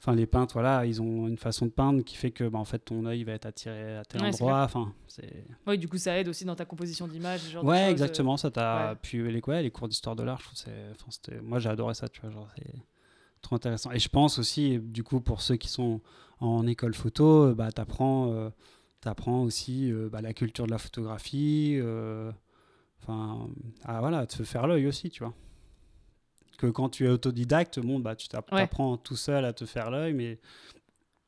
Enfin, les peintres, voilà, ils ont une façon de peindre qui fait que, bah, en fait, ton œil va être attiré à tel Ouais, endroit. Enfin, c'est. Oui, du coup, ça aide aussi dans ta composition d'image. Ouais, euh. exactement, ça t'a. ouais. Puis les, ouais, les cours d'histoire de l'art, je trouve c'est. Moi, j'ai adoré ça, tu vois, genre, c'est trop intéressant. Et je pense aussi, du coup, pour ceux qui sont en école photo, euh, bah, t'apprends, euh, t'apprends aussi euh, bah, la culture de la photographie, enfin, à, voilà, te faire l'œil aussi, tu vois. Que quand tu es autodidacte, bon, bah, tu t'apprends tout seul à te faire l'œil, mais.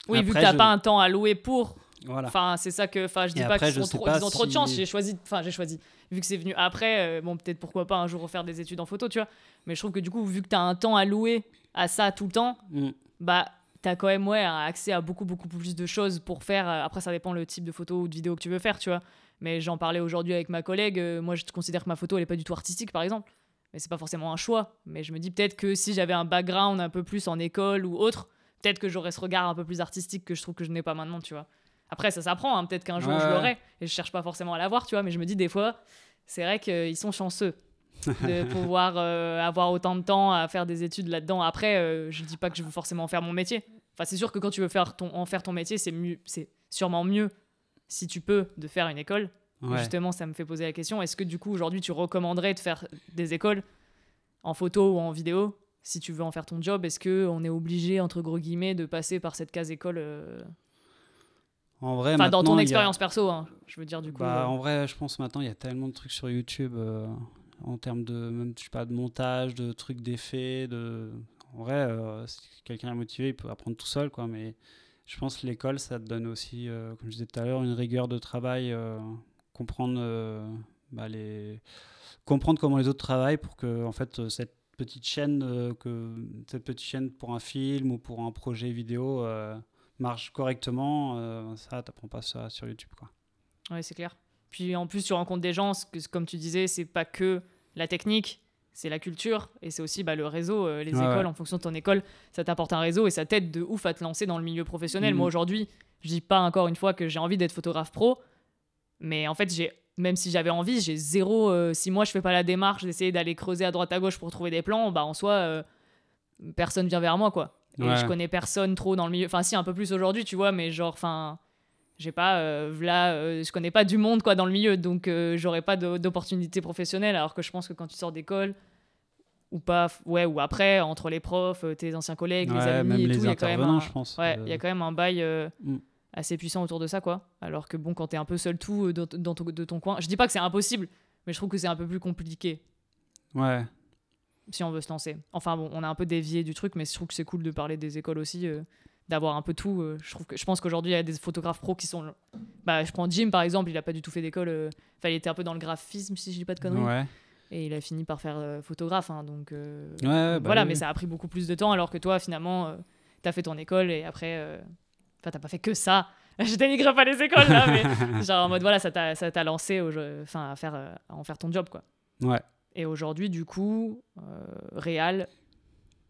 Oui, vu que tu n'as pas un temps à louer pour. Voilà. Enfin, c'est ça que. Enfin, je dis pas qu'ils ont, trop, ont trop de chance. J'ai choisi. Enfin, j'ai choisi. Vu que c'est venu après, euh, bon, peut-être pourquoi pas un jour refaire des études en photo, tu vois. Mais je trouve que du coup, vu que tu as un temps à louer à ça tout le temps, mm. bah, tu as quand même ouais, accès à beaucoup, beaucoup plus de choses pour faire. Euh, après, ça dépend le type de photo ou de vidéo que tu veux faire, tu vois. Mais j'en parlais aujourd'hui avec ma collègue. Euh, moi, je considère que ma photo, elle est pas du tout artistique, par exemple mais c'est pas forcément un choix. Mais je me dis peut-être que si j'avais un background un peu plus en école ou autre, peut-être que j'aurais ce regard un peu plus artistique que je trouve que je n'ai pas maintenant, tu vois. Après, ça s'apprend, hein. peut-être qu'un jour je l'aurai et je cherche pas forcément à l'avoir, tu vois, mais je me dis des fois, c'est vrai qu'ils sont chanceux de pouvoir euh, avoir autant de temps à faire des études là-dedans. Après, euh, je dis pas que je veux forcément faire mon métier. Enfin, c'est sûr que quand tu veux faire ton, en faire ton métier, c'est mieux, c'est sûrement mieux si tu peux de faire une école Justement, ça me fait poser la question est-ce que du coup, aujourd'hui, tu recommanderais de faire des écoles en photo ou en vidéo si tu veux en faire ton job? Est-ce qu'on est obligé, entre gros guillemets, de passer par cette case école euh En vrai, dans ton expérience perso, hein, je veux dire du coup. Bah, euh. En vrai, je pense maintenant il y a tellement de trucs sur YouTube euh, en termes de même je sais pas de montage, de trucs d'effets, de en vrai, si quelqu'un est motivé, il peut apprendre tout seul quoi. Mais je pense que l'école, ça te donne aussi, comme je disais tout à l'heure, une rigueur de travail comprendre, euh, bah, les... comprendre comment les autres travaillent pour que en fait, euh, cette petite chaîne, euh, que, cette petite chaîne pour un film ou pour un projet vidéo marche correctement. ça, t'apprends pas ça sur YouTube. Quoi. Ouais, c'est clair. Puis en plus, tu rencontres des gens, comme tu disais, c'est pas que la technique, c'est la culture et c'est aussi bah, le réseau, les écoles. En fonction de ton école, ça t'apporte un réseau et ça t'aide de ouf à te lancer dans le milieu professionnel. Moi mmh. aujourd'hui, je dis pas encore une fois que j'ai envie d'être photographe pro, mais en fait, j'ai même si j'avais envie, j'ai zéro. Euh, si moi je fais pas la démarche d'essayer d'aller creuser à droite à gauche pour trouver des plans, bah en soi, euh, personne vient vers moi quoi. Et je connais personne trop dans le milieu. Enfin, si un peu plus aujourd'hui, tu vois, mais genre, enfin, j'ai pas euh, là, je connais pas du monde quoi dans le milieu, donc j'aurais pas d'opportunité professionnelle. Alors que je pense que quand tu sors d'école ou pas, ouais, ou après entre les profs, tes anciens collègues, les amis et tout, il y a quand même, un, je pense, ouais, il y a quand même un bail. Mm assez puissant autour de ça, quoi. Alors que bon, quand t'es un peu seul tout euh, dans, ton, de ton coin, je dis pas que c'est impossible, mais je trouve que c'est un peu plus compliqué. Ouais. Si on veut se lancer. Enfin bon, on a un peu dévié du truc, mais je trouve que c'est cool de parler des écoles aussi, euh, d'avoir un peu tout. Euh, je trouve que je pense qu'aujourd'hui il y a des photographes pros qui sont. Bah, je prends Jim par exemple, il a pas du tout fait d'école. Enfin, il était un peu dans le graphisme, si je dis pas de conneries. Ouais. Et il a fini par faire photographe, hein, donc. ouais, bah voilà, mais ça a pris beaucoup plus de temps, alors que toi, finalement, t'as fait ton école et après Enfin, t'as pas fait que ça. Je dénigre pas les écoles là, mais genre en mode voilà, ça t'a lancé au à, faire, euh, à en faire ton job quoi. Ouais. Et aujourd'hui, du coup, euh, réal,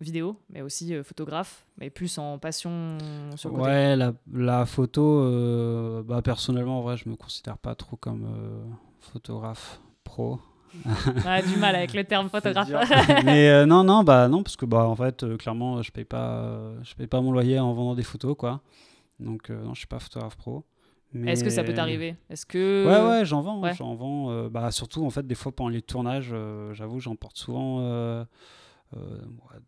vidéo, mais aussi euh, photographe, mais plus en passion sur le côté. Ouais, la, la photo, euh, bah, personnellement, en vrai, je me considère pas trop comme photographe pro. a du mal avec le terme photographe. mais non, non, bah non, parce que bah en fait, clairement, je paye pas, je paye pas mon loyer en vendant des photos, quoi. Donc, euh, non, je suis pas photographe pro. Est-ce que ça peut t'arriver? Est-ce que ouais ouais j'en vends j'en vends euh, bah surtout en fait des fois pendant les tournages euh, j'avoue j'emporte souvent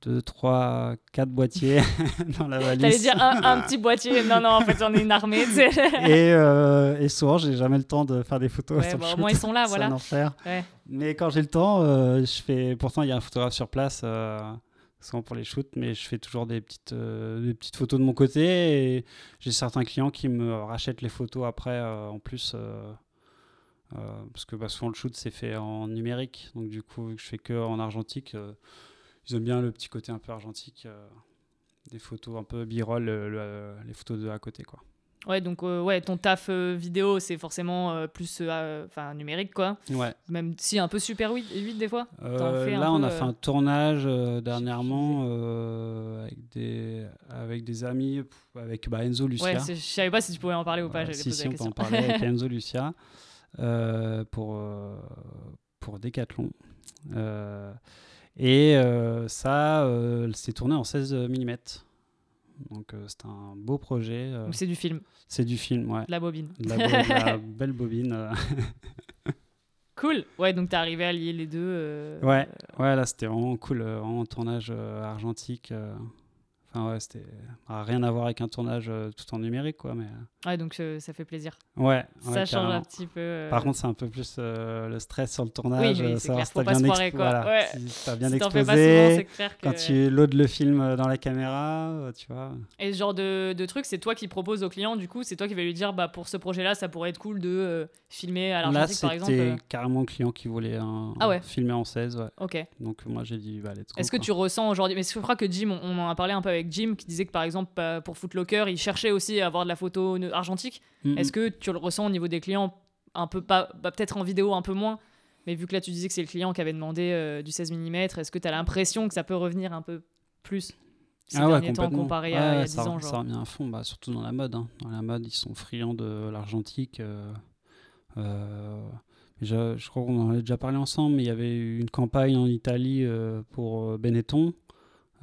deux, trois, quatre boîtiers dans la valise. T'allais dire un, petit boîtier. Non, non, en fait, j'en ai une armée. et, et souvent, j'ai jamais le temps de faire des photos. Ouais, bah, au moins, ils sont là, voilà. Ouais. Mais quand j'ai le temps, je fais. Pourtant, il y a un photographe sur place souvent pour les shoots, mais je fais toujours des petites, euh, des petites photos de mon côté et j'ai certains clients qui me rachètent les photos après euh, en plus. Euh, parce que bah, souvent le shoot c'est fait en numérique, donc du coup je fais que en argentique. ils aiment bien le petit côté un peu argentique, des photos un peu b-roll, les photos de à côté quoi. Ouais, donc euh, ouais, ton taf euh, vidéo, c'est forcément euh, plus enfin numérique, quoi. Ouais. Même si un peu Super 8, 8 des fois Là, on a fait un tournage dernièrement avec, des, avec des amis, avec bah, Enzo Lucia. Ouais, je savais pas si tu pouvais en parler ou pas. si, si, on peut en parler avec Enzo Lucia pour, pour Decathlon. et ça, c'est tourné en 16 mm. Donc euh, c'est un beau projet. Euh. c'est du film. C'est du film, ouais. la bobine. la, belle bobine. Euh. cool. Ouais, donc t'es arrivé à lier les deux. Ouais, ouais, là c'était vraiment cool, vraiment tournage argentique. Enfin, ouais, c'était ah, rien à voir avec un tournage euh, tout en numérique, quoi. Mais Ouais, donc euh, ça fait plaisir. ouais, ça ouais, change carrément. un petit peu. euh, Par contre, c'est un peu plus euh, le stress sur le tournage. oui, euh, c'est clair, si faut t'as pas se bien foirer, exp- quoi. voilà, Ouais. si t'as bien si pas souvent, clair que. Quand tu loads le film euh, dans la caméra, euh, tu vois. Et ce genre de, de truc, c'est toi qui proposes au client, du coup, c'est toi qui vas lui dire, bah, pour ce projet-là, ça pourrait être cool de euh, filmer à Là, l'argentique, par exemple. c'était euh. carrément le client qui voulait un, Ah ouais. filmer en 16. Ouais. Ok. Donc, moi, j'ai dit, bah, let's go. Est-ce que tu ressens aujourd'hui, mais je crois que Jim, on, on en a parlé un peu avec Jim, qui disait que par exemple pour Footlocker, il cherchait aussi à avoir de la photo argentique. Mhm. Est-ce que tu le ressens au niveau des clients un peu pas, bah, peut-être en vidéo un peu moins, mais vu que là tu disais que c'est le client qui avait demandé euh, du 16 mm, est-ce que tu as l'impression que ça peut revenir un peu plus ces Ah ouais, derniers temps comparé Ouais, à il y a ouais, 10 ça, ans ça genre. revient à fond, bah, surtout dans la mode. hein. Dans la mode, ils sont friands de l'argentique. euh, euh, je, je crois qu'on en avait déjà parlé ensemble, mais il y avait eu une campagne en Italie pour Benetton.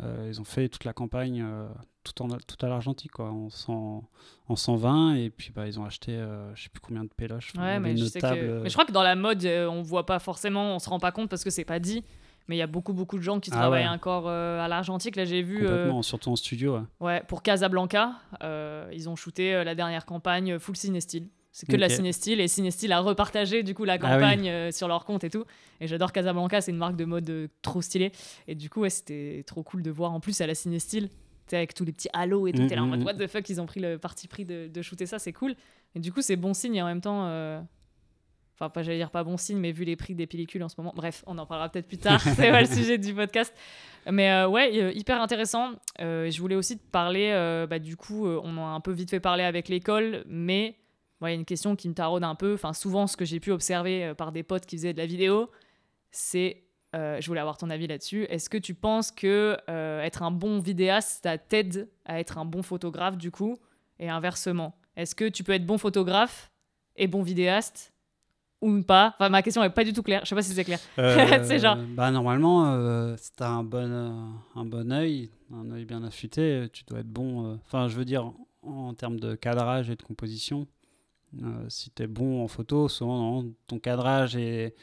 Euh, ils ont fait toute la campagne euh, tout, en, tout à l'argentique, quoi, en, 100 en 120, et puis bah, ils ont acheté euh, je sais plus combien de péloches. Ouais, mais je sais table, que... euh, Mais je crois que dans la mode, on voit pas forcément, on se rend pas compte parce que c'est pas dit. Mais il y a beaucoup, beaucoup de gens qui Ah travaillent ouais. encore à l'argentique. Là, j'ai vu complètement, surtout en studio. ouais. Ouais, pour Casablanca, ils ont shooté la dernière campagne full Cinestyle. C'est que de la. Cinestyle et Cinestyle a repartagé du coup la Ah oui. campagne euh, sur leur compte et tout. Et j'adore Casablanca, c'est une marque de mode euh, trop stylée. Et du coup, ouais, c'était trop cool de voir en plus à la Cinestyle, avec tous les petits halos et tout. Mm, T'es là en mm, mode mm. what the fuck, ils ont pris le parti pris de, de shooter ça, c'est cool. Et du coup, c'est bon signe et en même temps. euh, Enfin, pas, j'allais dire pas bon signe, mais vu les prix des pellicules en ce moment. Bref, on en parlera peut-être plus tard. c'est pas le sujet du podcast. Mais euh, ouais, hyper intéressant. Je voulais aussi te parler, bah, du coup, on en a un peu vite fait parler avec l'école, mais ouais, il y a une question qui me taraude un peu. Enfin, souvent, ce que j'ai pu observer euh, par des potes qui faisaient de la vidéo, c'est. euh, je voulais avoir ton avis là-dessus. Est-ce que tu penses que euh, être un bon vidéaste, ça t'aide à être un bon photographe, du coup, et inversement Est-ce que tu peux être bon photographe et bon vidéaste ou pas? Enfin, ma question est pas du tout claire. Je sais pas si c'est clair. C'est genre- Bah, normalement, euh, si t'as un bon, euh, un bon œil, un œil bien affûté, tu dois être bon. Enfin, je veux dire, en, en termes de cadrage et de composition, euh, si t'es bon en photo, souvent ton cadrage et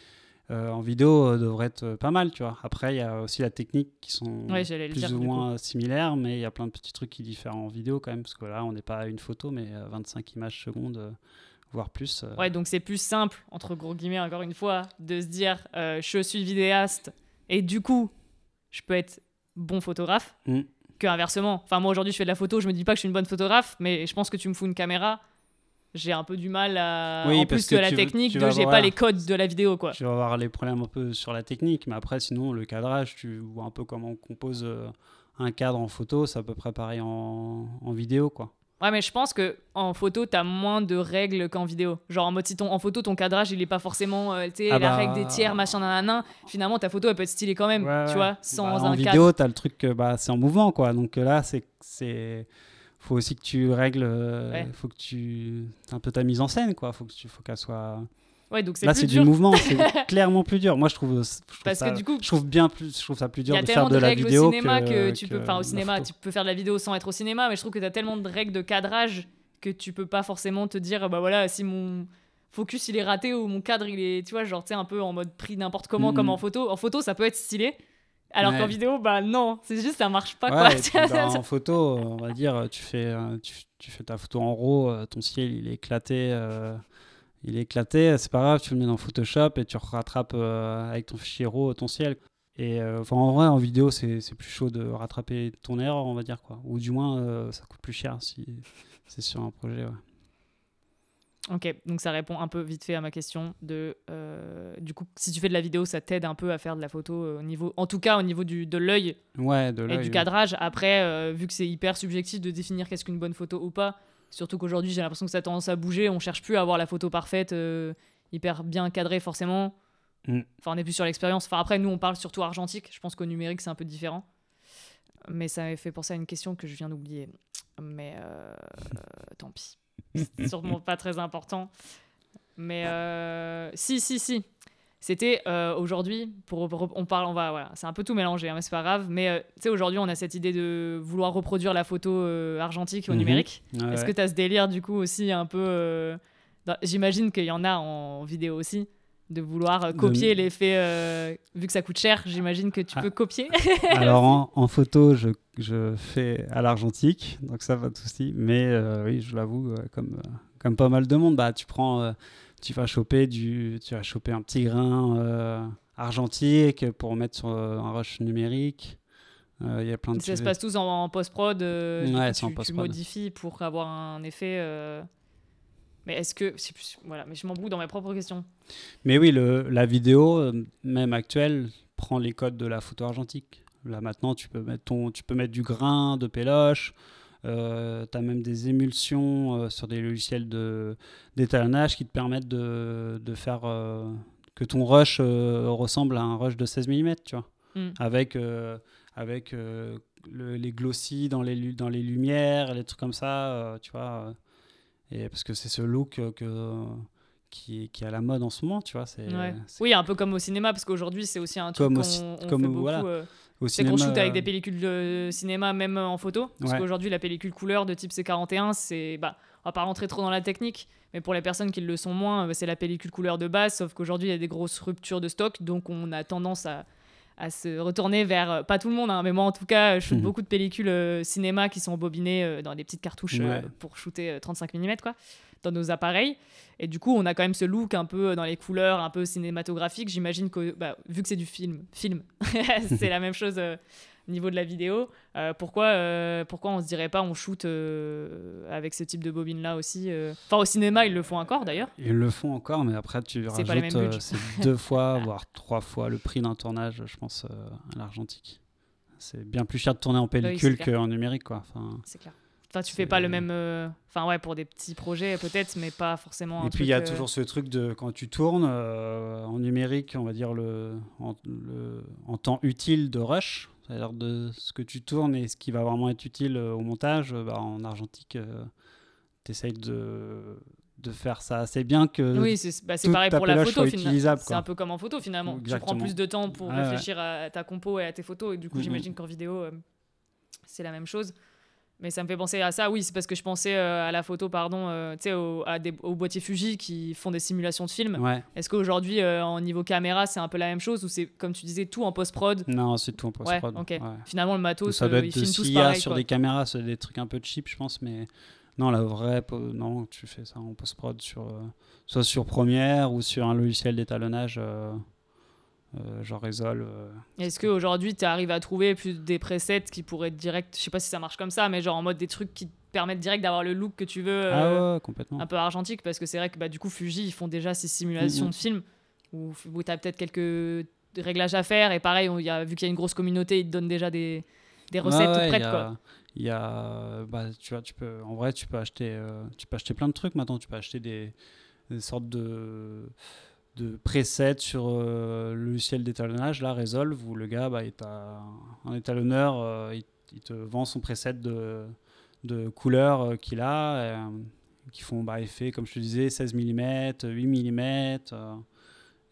euh, en vidéo euh, devrait être pas mal, tu vois. Après, il y a aussi la technique qui sont Ouais, plus dire. ou moins similaires, mais il y a plein de petits trucs qui diffèrent en vidéo quand même, parce que là, on n'est pas à une photo, mais à 25 images secondes, voire plus. euh, Ouais, donc c'est plus simple, entre gros guillemets, encore une fois, de se dire euh, je suis vidéaste et du coup, je peux être bon photographe Mm. que inversement. Enfin, moi aujourd'hui, je fais de la photo, je me dis pas que je suis une bonne photographe, mais je pense que tu me fous une caméra, j'ai un peu du mal à. Oui, en plus que, que la veux- technique, de j'ai pas les codes de la vidéo, quoi. Tu vas avoir les problèmes un peu sur la technique, mais après, sinon, le cadrage, tu vois un peu comment on compose euh, un cadre en photo, c'est à peu près pareil en, en vidéo, quoi. Ouais, mais je pense que en photo, t'as moins de règles qu'en vidéo. Genre en mode, si ton, en photo, ton cadrage, il est pas forcément, euh, tu sais, Ah la bah- règle des tiers, machin, nanana. Finalement, ta photo, elle peut être stylée quand même, Ouais, tu ouais. vois, sans Bah, un en cadre. vidéo, tu as le truc bah, c'est en mouvement, quoi. Donc là, c'est. c'est faut aussi que tu règles. euh, Ouais. faut que tu. un peu ta mise en scène, quoi. Faut que tu, faut qu'elle soit. Ouais, donc c'est Là, c'est du mouvement, c'est clairement plus dur. Moi, je trouve. je trouve Parce ça- que du coup, je trouve bien plus. Je trouve ça plus dur de faire de, de la règles vidéo au cinéma que, tu que peux. Enfin, au cinéma, photo. tu peux faire de la vidéo sans être au cinéma, mais je trouve que tu as tellement de règles de cadrage que tu peux pas forcément te dire, bah voilà, si mon focus il est raté ou mon cadre il est, tu vois, genre, tu sais, un peu en mode pris n'importe comment, Mhm. comme en photo. En photo, ça peut être stylé. Alors Ouais. qu'en vidéo, bah non, c'est juste ça marche pas Ouais, quoi. puis, bah, en photo, on va dire, tu fais, euh, tu, tu fais ta photo en RAW, euh, ton ciel il est éclaté, euh, il est éclaté, c'est pas grave, tu le mets dans Photoshop et tu rattrapes euh, avec ton fichier RAW ton ciel. Et euh, en vrai, en vidéo, c'est c'est plus chaud de rattraper ton erreur, on va dire quoi. Ou du moins, ça coûte plus cher si c'est sur un projet. ouais. Ok, donc ça répond un peu vite fait à ma question de euh, du coup si tu fais de la vidéo ça t'aide un peu à faire de la photo euh, au niveau en tout cas au niveau du, de l'œil Ouais, et du ouais. cadrage. Après, euh, vu que c'est hyper subjectif de définir qu'est-ce qu'une bonne photo ou pas, surtout qu'aujourd'hui j'ai l'impression que ça a tendance à bouger, on cherche plus à avoir la photo parfaite, hyper bien cadrée forcément. Mm. Enfin, on est plus sur l'expérience. Enfin, après, nous on parle surtout argentique. Je pense qu'au numérique c'est un peu différent. Mais ça m'a fait penser à une question que je viens d'oublier. Mais tant pis. C'est sûrement pas très important. Mais euh, si, si, si. C'était euh, aujourd'hui, pour, pour- on parle, on va, voilà, c'est un peu tout mélangé, hein, mais c'est pas grave. Mais euh, tu sais, aujourd'hui, on a cette idée de vouloir reproduire la photo argentique au Mhm. numérique. Est-ce ouais. que tu as ce délire, du coup, aussi un peu. J'imagine qu'il y en a en vidéo aussi, de vouloir euh, copier l'effet. euh, vu que ça coûte cher, j'imagine que tu Ah. peux copier. Alors en, en photo, je, je fais à l'argentique, donc ça pas de souci. Mais euh, oui, je l'avoue, comme, comme pas mal de monde, bah, tu prends, euh, tu vas choper du, tu vas choper un petit grain argentique pour mettre sur un rush numérique. Il y a plein de ça se tu- passe tous en, en post-prod. Ouais, en tu, tu post-prod. modifies pour avoir un effet. Mais est-ce que. Voilà, mais je m'embrouille dans mes propres questions. Mais oui, le, la vidéo, euh, même actuelle, prend les codes de la photo argentique. Là maintenant, tu peux mettre, ton, tu peux mettre du grain, de péloche. Euh, tu as même des émulsions euh, sur des logiciels de- d'étalonnage qui te permettent de, de faire euh, que ton rush ressemble à un rush de 16 mm, tu vois. Mm. Avec, avec le- les glossy dans les, dans les lumières, les trucs comme ça, tu vois. Et parce que c'est ce look euh, que, qui, est- qui est à la mode en ce moment, tu vois. C'est, Ouais. Oui, un peu comme au cinéma, parce qu'aujourd'hui, c'est aussi un truc Comme qu'on on comme fait au- beaucoup. voilà. euh, c'est qu'on shoot avec euh, des pellicules de cinéma, même en photo. Parce Ouais. qu'aujourd'hui, la pellicule couleur de type C41, c'est. Bah, on va pas rentrer trop dans la technique, mais pour les personnes qui le sont moins, euh, c'est la pellicule couleur de base, sauf qu'aujourd'hui, il y a des grosses ruptures de stock, donc on a tendance à, à se retourner vers. euh, Pas tout le monde, hein, mais moi en tout cas, je shoot Mhm. beaucoup de pellicules euh, cinéma qui sont bobinées euh, dans des petites cartouches euh, pour shooter euh, 35 mm, quoi, dans nos appareils. Et du coup, on a quand même ce look un peu dans les couleurs, un peu cinématographique. J'imagine que, bah, vu que c'est du film, film, c'est la même chose au niveau de la vidéo. Euh, pourquoi, euh, pourquoi on se dirait pas on shoot euh, avec ce type de bobine là aussi euh. Enfin, au cinéma, ils le font encore d'ailleurs. Ils le font encore, mais après, tu rajoutes c'est deux fois, voire trois fois le prix d'un tournage, je pense, à l'argentique. C'est bien plus cher de tourner en pellicule c'est clair. qu'en numérique, quoi. Enfin, C'est clair. Enfin, tu fais pas le même. euh, Enfin, ouais, pour des petits projets peut-être, mais pas forcément. Et puis il y a euh, toujours ce truc de quand tu tournes euh, en numérique, on va dire le en, le- en temps utile de rush, c'est-à-dire de ce que tu tournes et ce qui va vraiment être utile au montage. bah, en argentique, tu essayes de, de faire ça assez bien que Oui, c'est bah, pareil pour la photo. finalement. C'est un peu comme en photo finalement. Tu prends plus de temps pour ouais. réfléchir à ta compo et à tes photos, et du coup, Mhm. j'imagine qu'en vidéo, c'est la même chose. Mais ça me fait penser à ça, oui, c'est parce que je pensais euh, à la photo, pardon, euh, tu sais, au- aux boîtiers Fuji qui font des simulations de films. ouais. Est-ce qu'aujourd'hui, euh, en niveau caméra, c'est un peu la même chose ou c'est, comme tu disais, tout en post-prod? Non, c'est tout en Ouais, post-prod. ouais. Finalement, le matos, ça doit ils être filment tous s'il y a pareil. sur quoi. des caméras, c'est des trucs un peu cheap, je pense, mais non, la vraie, non, tu fais ça en post-prod sur, soit sur Premiere ou sur un logiciel d'étalonnage, euh, euh, genre Resolve. euh. Est-ce qu'aujourd'hui, tu arrives à trouver plus des presets qui pourraient être direct, je sais pas si ça marche comme ça, mais genre en mode des trucs qui te permettent direct d'avoir le look que tu veux, euh, ah ouais, complètement. un peu argentique, parce que c'est vrai que bah, du coup, Fuji, ils font déjà ces simulations Mhm. de films où, où tu as peut-être quelques réglages à faire, et pareil, on- y a, vu qu'il y a une grosse communauté, ils te donnent déjà des, des recettes ouais, prêtes. a- Quoi. Il y a, bah, tu vois, tu peux, en vrai, tu peux acheter, euh, tu peux acheter plein de trucs maintenant. Tu peux acheter des, des sortes de, de presets sur euh, le logiciel d'étalonnage, là, Resolve, où le gars, bah, il t'a un étalonneur, euh, il, il te vend son preset de, de couleurs euh, qu'il a, qui font bah, effet, comme je te disais, 16 mm, 8 mm.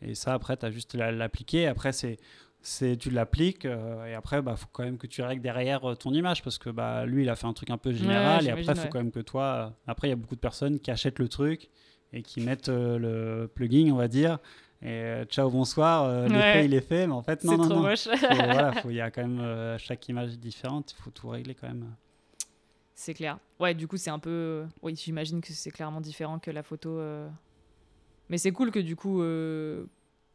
et ça, après, tu as juste à l'appliquer. Après, c'est c'est tu l'appliques et après bah faut quand même que tu règles derrière ton image parce que bah lui il a fait un truc un peu général et après il faut quand même que toi après il y a beaucoup de personnes qui achètent le truc et qui mettent euh, le plugin on va dire et euh, ciao bonsoir euh, Ouais. l'effet il est fait mais en fait non C'est non trop non moche. Faut- voilà faut- il y a quand même chaque image est différente il faut tout régler quand même C'est clair. Ouais, du coup, c'est un peu. Oui, j'imagine que c'est clairement différent que la photo. euh. Mais c'est cool que du coup, euh,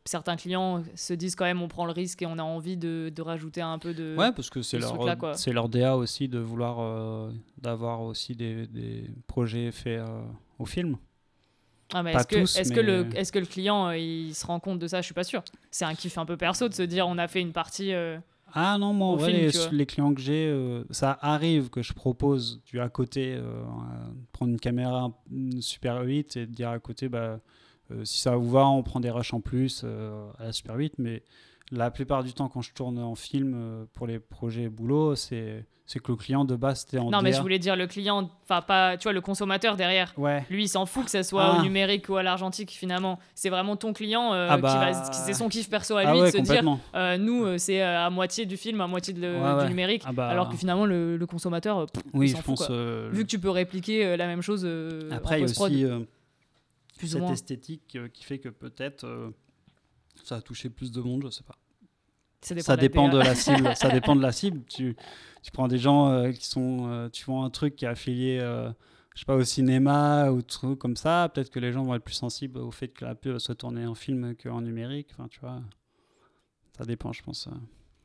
certains clients se disent quand même on prend le risque et on a envie de, de rajouter un peu de. ouais parce que c'est ce leur c'est leur DA aussi de vouloir euh, d'avoir aussi des, des projets faits au film Ah, est-ce que, le, que client euh, il se rend compte de ça? Je suis pas sûr. C'est un kiff un peu perso de se dire on a fait une partie. euh, Ah non, moi, vrai, film, les, clients que j'ai, euh, ça arrive que je propose du à côté, prendre une caméra une Super 8 et de dire à côté, bah, si ça vous va, on prend des rushs en plus à la Super 8. Mais la plupart du temps, quand je tourne en film euh, pour les projets boulot, c'est c'est que le client de base, c'était en Non, mais je voulais dire le client, enfin pas, tu vois, le consommateur derrière. Ouais. Lui, il s'en fout que ça soit Ah. au numérique ou à l'argentique, finalement. C'est vraiment ton client euh, Ah qui bah. va, qui- c'est son kiff perso à lui Ah de ouais, se dire, euh, nous, c'est à moitié du film, à moitié de Ouais, du numérique. Ah bah, Alors que finalement, le, le consommateur, pff, oui, il je fout, pense. euh, vu que tu peux répliquer la même chose Après, en il y a aussi cette esthétique qui fait que peut-être ça a touché plus de monde, je sais pas. Ça dépend, Ça de, dépend de la cible. ça dépend de la cible. Tu, tu prends des gens euh, qui sont. euh, tu vois un truc qui est affilié, euh, je sais pas, au cinéma ou trucs comme ça. Peut-être que les gens vont être plus sensibles au fait que la pub soit tournée en film qu'en numérique. Enfin, tu vois. Ça dépend, je pense.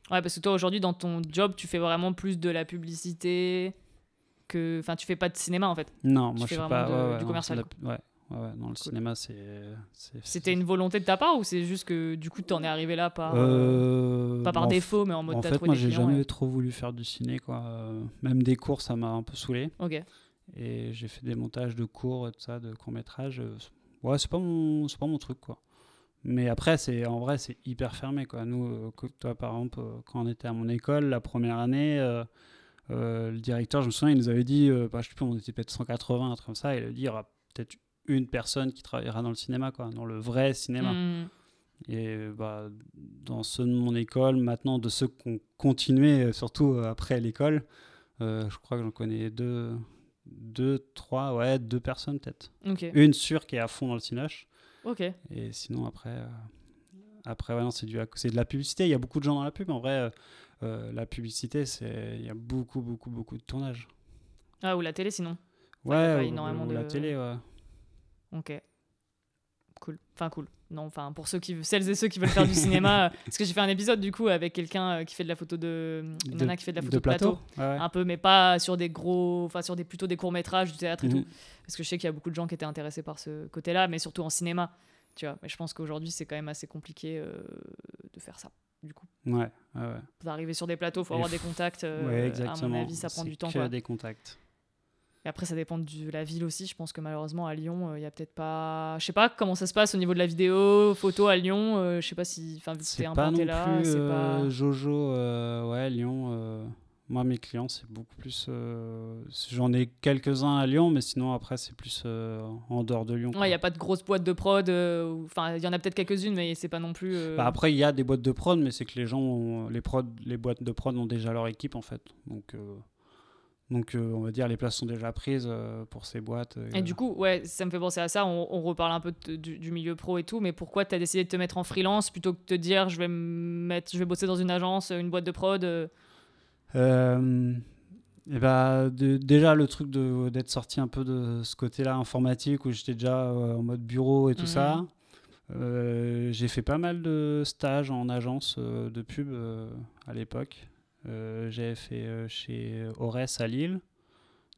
Ouais, parce que toi, aujourd'hui, dans ton job, tu fais vraiment plus de la publicité que. Enfin, tu fais pas de cinéma, en fait. Non, Tu moi fais je suis vraiment pas. de- ouais, ouais, du commercial, la- Ouais, ouais, ouais, dans le cinéma, c'est. C'était une volonté de ta part ou c'est juste que du coup, t'en es arrivé là par. Euh, pas par en défaut, mais en mode En fait, moi, j'ai jamais ouais. trop voulu faire du ciné, quoi. Euh, Même des cours, ça m'a un peu saoulé. Ok. Et j'ai fait des montages de cours et tout ça, de courts métrages. Ouais, c'est pas mon, c'est pas mon truc, quoi. Mais après, c'est en vrai, c'est hyper fermé, quoi. Nous, euh, toi, par exemple, euh, quand on était à mon école, la première année, euh, euh, le directeur, je me souviens, il nous avait dit, euh, bah, je sais plus, on était peut-être 180, un truc comme ça. Il a dit, il y aura peut-être une personne qui travaillera dans le cinéma, quoi, dans le vrai cinéma. Hmm. Et bah, dans ceux de mon école, maintenant, de ceux qui ont continué, euh, surtout euh, après l'école, euh, je crois que j'en connais deux, deux, trois, ouais, deux personnes peut-être. Une sûre qui est à fond dans le cinoche. Ok. Et sinon, après, euh, après ouais, c'est, du, c'est de la publicité. Il y a beaucoup de gens dans la pub. En vrai, euh, la publicité, c'est, il y a beaucoup, beaucoup, beaucoup de tournages. Ah, ou la télé sinon. Enfin, il y a Ouais, pas ou- énormément ou de- la télé, ouais. Ok. Cool. Enfin, cool. Non, enfin, pour ceux qui, celles et ceux qui veulent faire du cinéma, euh, parce que j'ai fait un épisode du coup avec quelqu'un euh, qui fait de la photo de. Une nana qui fait de la photo de, plateau. Ouais. Un peu, mais pas sur des gros. Enfin, sur des, plutôt des courts-métrages, du théâtre et Mhm. tout. Parce que je sais qu'il y a beaucoup de gens qui étaient intéressés par ce côté-là, mais surtout en cinéma. Tu vois, mais je pense qu'aujourd'hui, c'est quand même assez compliqué euh, de faire ça. Du coup, Ouais, ouais, ouais. d'arriver sur des plateaux, il faut avoir des contacts. euh, Ouais, à exactement. mon avis, ça prend du temps. Quoi. des contacts. Et après, ça dépend de la ville aussi. Je pense que malheureusement, à Lyon, il y a peut-être pas. Je sais pas comment ça se passe au niveau de la vidéo, photo à Lyon. euh, je sais pas si. Enfin, C'est pas non là, plus euh, pas. Jojo, euh, ouais, Lyon. euh, moi, mes clients, c'est beaucoup plus. euh, J'en ai quelques-uns à Lyon, mais sinon, après, c'est plus euh, en dehors de Lyon. Ouais, il n'y a pas de grosses boîtes de prod. euh, Enfin, il y en a peut-être quelques-unes, mais c'est pas non plus. euh, Bah, après, il y a des boîtes de prod, mais c'est que les gens, ont- les, prod, les boîtes de prod ont déjà leur équipe, en fait. Donc, euh, donc euh, on va dire, les places sont déjà prises euh, pour ces boîtes. Et du coup, ouais, ça me fait penser à ça. On, on reparle un peu de- du, du milieu pro et tout, mais pourquoi tu as décidé de te mettre en freelance plutôt que de te dire je vais me mettre, je vais bosser dans une agence, une boîte de prod euh, Euh, et bah, de- déjà, le truc d'être sorti un peu de ce côté-là informatique où j'étais déjà euh, en mode bureau et tout Mhm. ça. euh, j'ai fait pas mal de stages en agence euh, de pub euh, à l'époque. Euh, J'avais fait euh, chez Ores à Lille.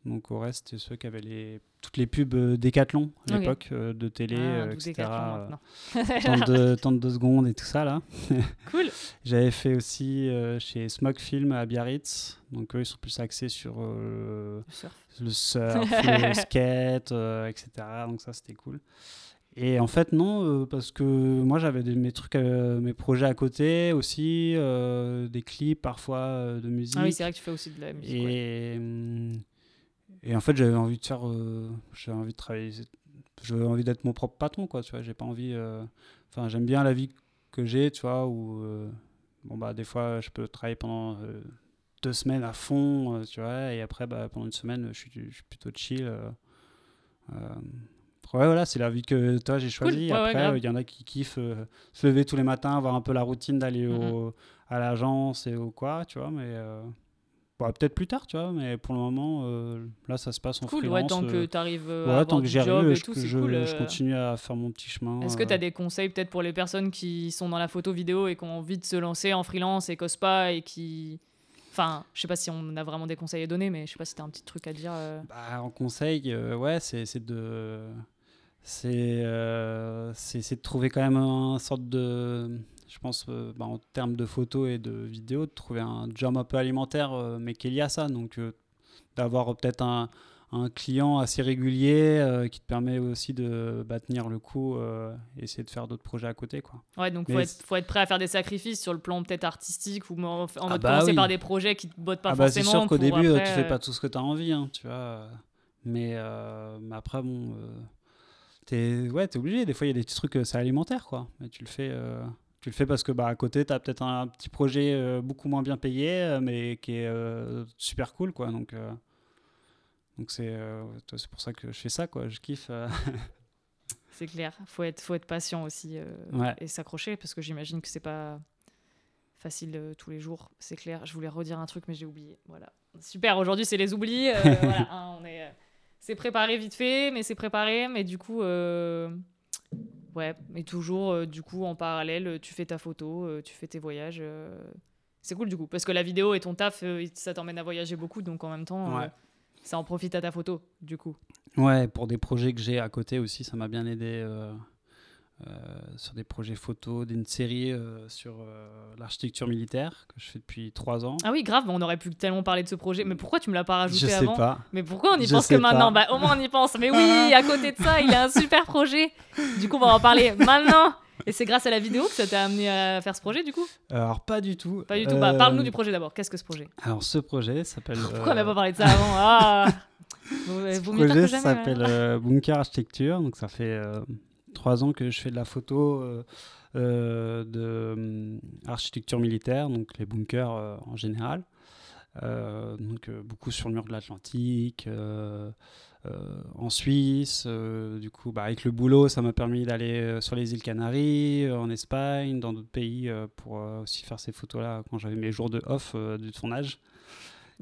Donc Ores, c'était ceux qui avaient les, toutes les pubs euh, Decathlon à l'époque, euh, de télé, ah, euh, etc. Decathlon euh, maintenant. temps de, deux secondes et tout ça là. Cool. J'avais fait aussi euh, chez Smog Film à Biarritz. Donc eux, ils sont plus axés sur euh, Surf. le surf, le skate, euh, etc. Donc ça, c'était cool. Et en fait, non, euh, parce que moi, j'avais mes trucs, euh, mes projets à côté aussi, euh, des clips parfois de musique. Ah oui, c'est vrai que tu fais aussi de la musique. et, hum, et en fait, j'avais envie de faire, euh, j'avais envie de travailler, j'avais envie d'être mon propre patron, quoi. Tu vois, j'ai pas envie. euh, Enfin, j'aime bien la vie que j'ai, tu vois, où bon bah des fois, je peux travailler pendant deux semaines à fond, tu vois, et après, bah, pendant une semaine, je suis, je suis plutôt chill. Ouais, voilà, c'est la vie que toi j'ai choisie. Après, il y en a qui kiffent euh, se lever tous les matins, avoir un peu la routine d'aller Mhm. au- à l'agence et au quoi, tu vois, mais euh, bon, peut-être plus tard, tu vois, mais pour le moment, euh, là, ça se passe en Cool, freelance. ouais, tant que euh, tu arrives à ouais, tant que du j'y job arrive, et je, tout, c'est je, cool. je continue à faire mon petit chemin. Est-ce que tu as des conseils peut-être pour les personnes qui sont dans la photo vidéo et qui ont envie de se lancer en freelance et qu'osent pas et qui... Enfin, je sais pas si on a vraiment des conseils à donner, mais je sais pas si tu as un petit truc à dire. euh. Bah, en conseil, euh, ouais, c'est c'est de. C'est euh, c'est de trouver quand même un sorte de. Je pense, euh, bah, en termes de photos et de vidéos, de trouver un job un peu alimentaire, euh, mais qui est lié à ça. Donc, d'avoir peut-être un, un client assez régulier qui te permet aussi de bah, tenir le coup et essayer de faire d'autres projets à côté. Quoi. Ouais, donc faut être, faut être prêt à faire des sacrifices sur le plan peut-être artistique ou en, en Ah mode bah commencer oui. par des projets qui te bottent pas ah bah, c'est sûr qu'au début, après, tu fais pas tout ce que tu as envie, hein, tu vois. Mais, mais après, bon, t'es ouais, es obligé. Des fois, il y a des petits trucs, euh, c'est alimentaire, quoi. Mais tu le fais, euh, tu le fais parce que bah, à côté, tu as peut-être un, petit projet euh, beaucoup moins bien payé, mais qui est super cool, quoi. Donc, donc c'est c'est pour ça que je fais ça, quoi. Je kiffe. C'est clair. Faut être, faut être patient aussi Ouais. et s'accrocher parce que j'imagine que c'est pas facile euh, tous les jours. C'est clair. Je voulais redire un truc mais j'ai oublié. Voilà. Super. Aujourd'hui c'est les oublis. Euh, voilà. hein, on est. c'est préparé vite fait, mais c'est préparé. Mais du coup, euh, ouais. Mais toujours, euh, du coup, en parallèle, tu fais ta photo, euh, tu fais tes voyages. c'est cool du coup parce que la vidéo et ton taf, ça t'emmène à voyager beaucoup, donc en même temps, Ouais. ça en profite à ta photo, du coup. Ouais, pour des projets que j'ai à côté aussi, ça m'a bien aidé sur des projets photos, d'une série euh, sur euh, l'architecture militaire que je fais depuis trois ans. Ah oui, grave, on aurait pu tellement parler de ce projet. Mais pourquoi tu me l'as pas rajouté je sais avant pas. Mais pourquoi on y Je pense que maintenant. Bah au moins on y pense. Mais oui, à côté de ça, il a un super projet. Du coup, on va en parler maintenant. Et c'est grâce à la vidéo que ça t'a amené à faire ce projet, du coup Alors, pas du tout. Pas du tout. Bah, parle-nous Euh, du projet d'abord. Qu'est-ce que ce projet Alors, ce projet s'appelle. Pourquoi on n'a euh, pas parlé de ça avant Ah Ce projet jamais. s'appelle euh, Bunker Architecture. Donc, ça fait euh, trois ans que je fais de la photo euh, euh, de hum, architecture militaire, donc les bunkers euh, en général. Euh, donc, beaucoup sur le mur de l'Atlantique, en Suisse. du coup, bah, avec le boulot, ça m'a permis d'aller sur les îles Canaries, en Espagne, dans d'autres pays pour aussi faire ces photos-là quand j'avais mes jours de off du tournage.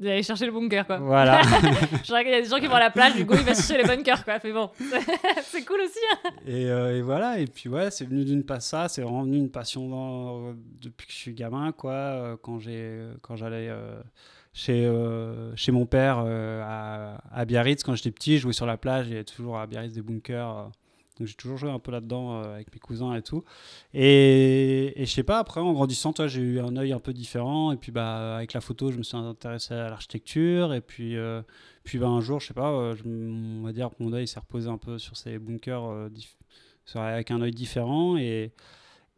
Allez chercher le bunker, quoi. Voilà. Je dirais qu'il y a des gens qui vont à la plage, du coup, il va chercher les bunkers, quoi. Mais bon, c'est cool aussi. hein. Et, euh, et voilà, et puis ouais, c'est venu d'une passe ça, c'est vraiment venu une passion dans- depuis que je suis gamin, quoi. euh, Quand j'ai, quand j'allais euh, chez euh, chez mon père euh, à, à Biarritz quand j'étais petit, je jouais sur la plage, il y avait toujours à Biarritz des bunkers. Donc j'ai toujours joué un peu là-dedans euh, avec mes cousins et tout. Et, je sais pas, après en grandissant, toi, j'ai eu un œil un peu différent. Et puis bah avec la photo, je me suis intéressé à l'architecture. Et puis euh, puis bah, un jour, je sais pas, euh, on va dire que mon œil s'est reposé un peu sur ces bunkers avec un œil différent. Et,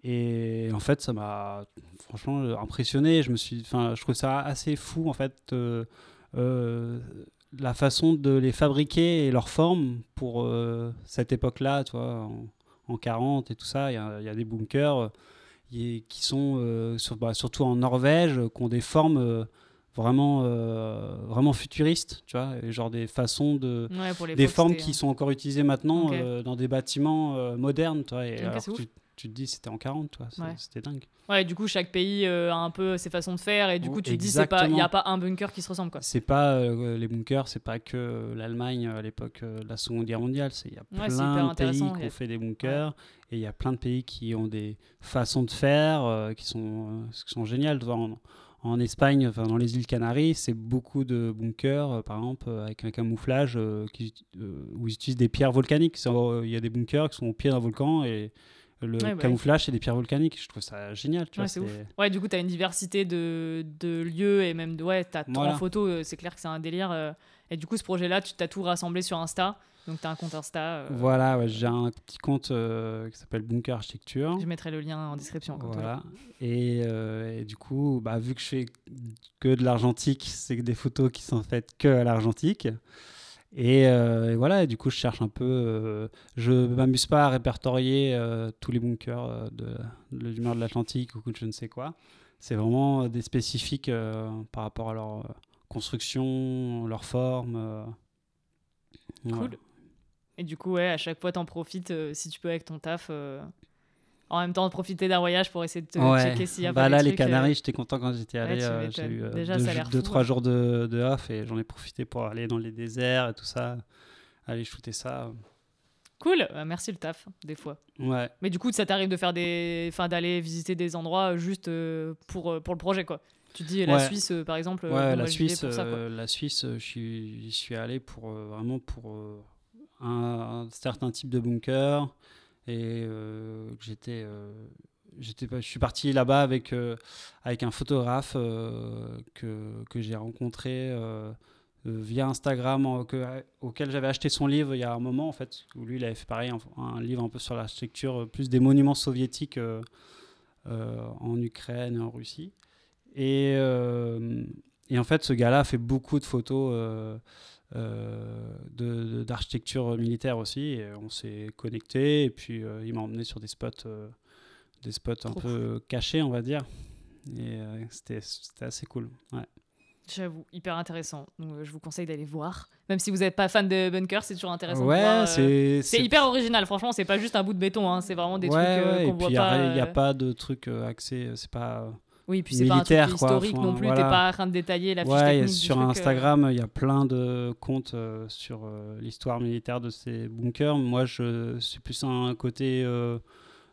et en fait, ça m'a franchement impressionné. Je me suis, je trouve ça assez fou en fait. La façon de les fabriquer et leur forme pour euh, cette époque-là, en, en 40 et tout ça, il y a, il y a des bunkers euh, y- qui sont euh, sur- bah, surtout en Norvège, qui ont des formes euh, vraiment, vraiment futuristes, tu vois, et genre des façons de, Ouais, des formes qui sont encore utilisées maintenant dans des bâtiments modernes, et alors tu, tu te dis c'était en 40, tu vois, c'est- Ouais. c'était dingue. Ouais, du coup, chaque pays euh, a un peu ses façons de faire, et du coup, tu te dis, c'est pas, il n'y a pas un bunker qui se ressemble, quoi. C'est pas euh, les bunkers, c'est pas que euh, l'Allemagne à l'époque euh, de la Seconde Guerre mondiale. C'est il y a Ouais, plein de pays qui ont fait des bunkers et il y a plein de pays qui ont des façons de faire qui sont qui sont géniales. Tu vois, En, en Espagne, enfin, dans les îles Canaries, c'est beaucoup de bunkers, par exemple, avec un camouflage qui, où ils utilisent des pierres volcaniques. Il y a des bunkers qui sont au pied d'un volcan et le Ouais, bah camouflage, c'est des pierres volcaniques. Je trouve ça génial. Tu Ouais, c'est ouf. Ouais, du coup, tu as une diversité de, de lieux et même de. Ouais, t'as Voilà. en photo, euh, c'est clair que c'est un délire. euh, et du coup, ce projet-là, tu t'as tout rassemblé sur Insta. Donc, tu as un compte Insta. euh, Voilà, ouais, j'ai un petit compte euh, qui s'appelle Bunker Architecture. Je mettrai le lien en description. comme. Voilà. Et, euh, et du coup, bah, vu que je fais que de l'argentique, c'est que des photos qui sont faites que à l'argentique. Et, euh, et voilà, et du coup, je cherche un peu. euh, je m'amuse pas à répertorier euh, tous les bunkers euh, de, de l'humeur de l'Atlantique ou je ne sais quoi. C'est vraiment des spécifiques par rapport à leur construction, leur forme. Cool. Et du coup, ouais, à chaque fois, t'en profites si tu peux avec ton taf. En même temps, de profiter d'un voyage pour essayer de te Ouais. checker s'il y a bah pas là, des les trucs, euh, Canaries, j'étais content quand j'étais allé. euh, j'ai eu euh, Déjà, deux, deux, fou, trois ouais. jours de, de off et j'en ai profité pour aller dans les déserts et tout ça, aller shooter ça. Cool, euh, merci le taf, des fois. Ouais, Mais du coup, ça t'arrive de faire des, enfin, d'aller visiter des endroits juste pour pour le projet, quoi. Tu dis la. Suisse, par exemple. ouais la, Suisse, pour ça, quoi. la Suisse, je suis, allé pour vraiment pour un, un certain type de bunker et euh, j'étais. euh, je suis parti là-bas avec, euh, avec un photographe que, que j'ai rencontré via Instagram, auquel j'avais acheté son livre il y a un moment, en fait, où lui, il avait fait pareil, un, livre un peu sur l'architecture, plus des monuments soviétiques en Ukraine et en Russie. Et, et en fait, ce gars-là a fait beaucoup de photos euh, d'architecture militaire aussi. Et on s'est connecté et puis euh, il m'a emmené sur des spots, euh, des spots un peu cachés, on va dire. Et c'était assez cool. Ouais. J'avoue, hyper intéressant. Donc, euh, je vous conseille d'aller voir. Même si vous n'êtes pas fan de Bunker, c'est toujours intéressant. Ouais, euh, c'est C'est hyper original, franchement, c'est pas juste un bout de béton, hein, c'est vraiment des ouais, trucs euh, ouais, qu'on voit puis il pas. n'y a, pas de trucs axés, c'est pas. Oui, puis c'est pas un truc quoi, historique enfin, non plus, voilà. t'es pas en train de détailler la fiche ouais, technique. sur truc. Instagram, il y a plein de comptes euh, sur euh, l'histoire militaire de ces bunkers. Moi, je suis plus un côté euh,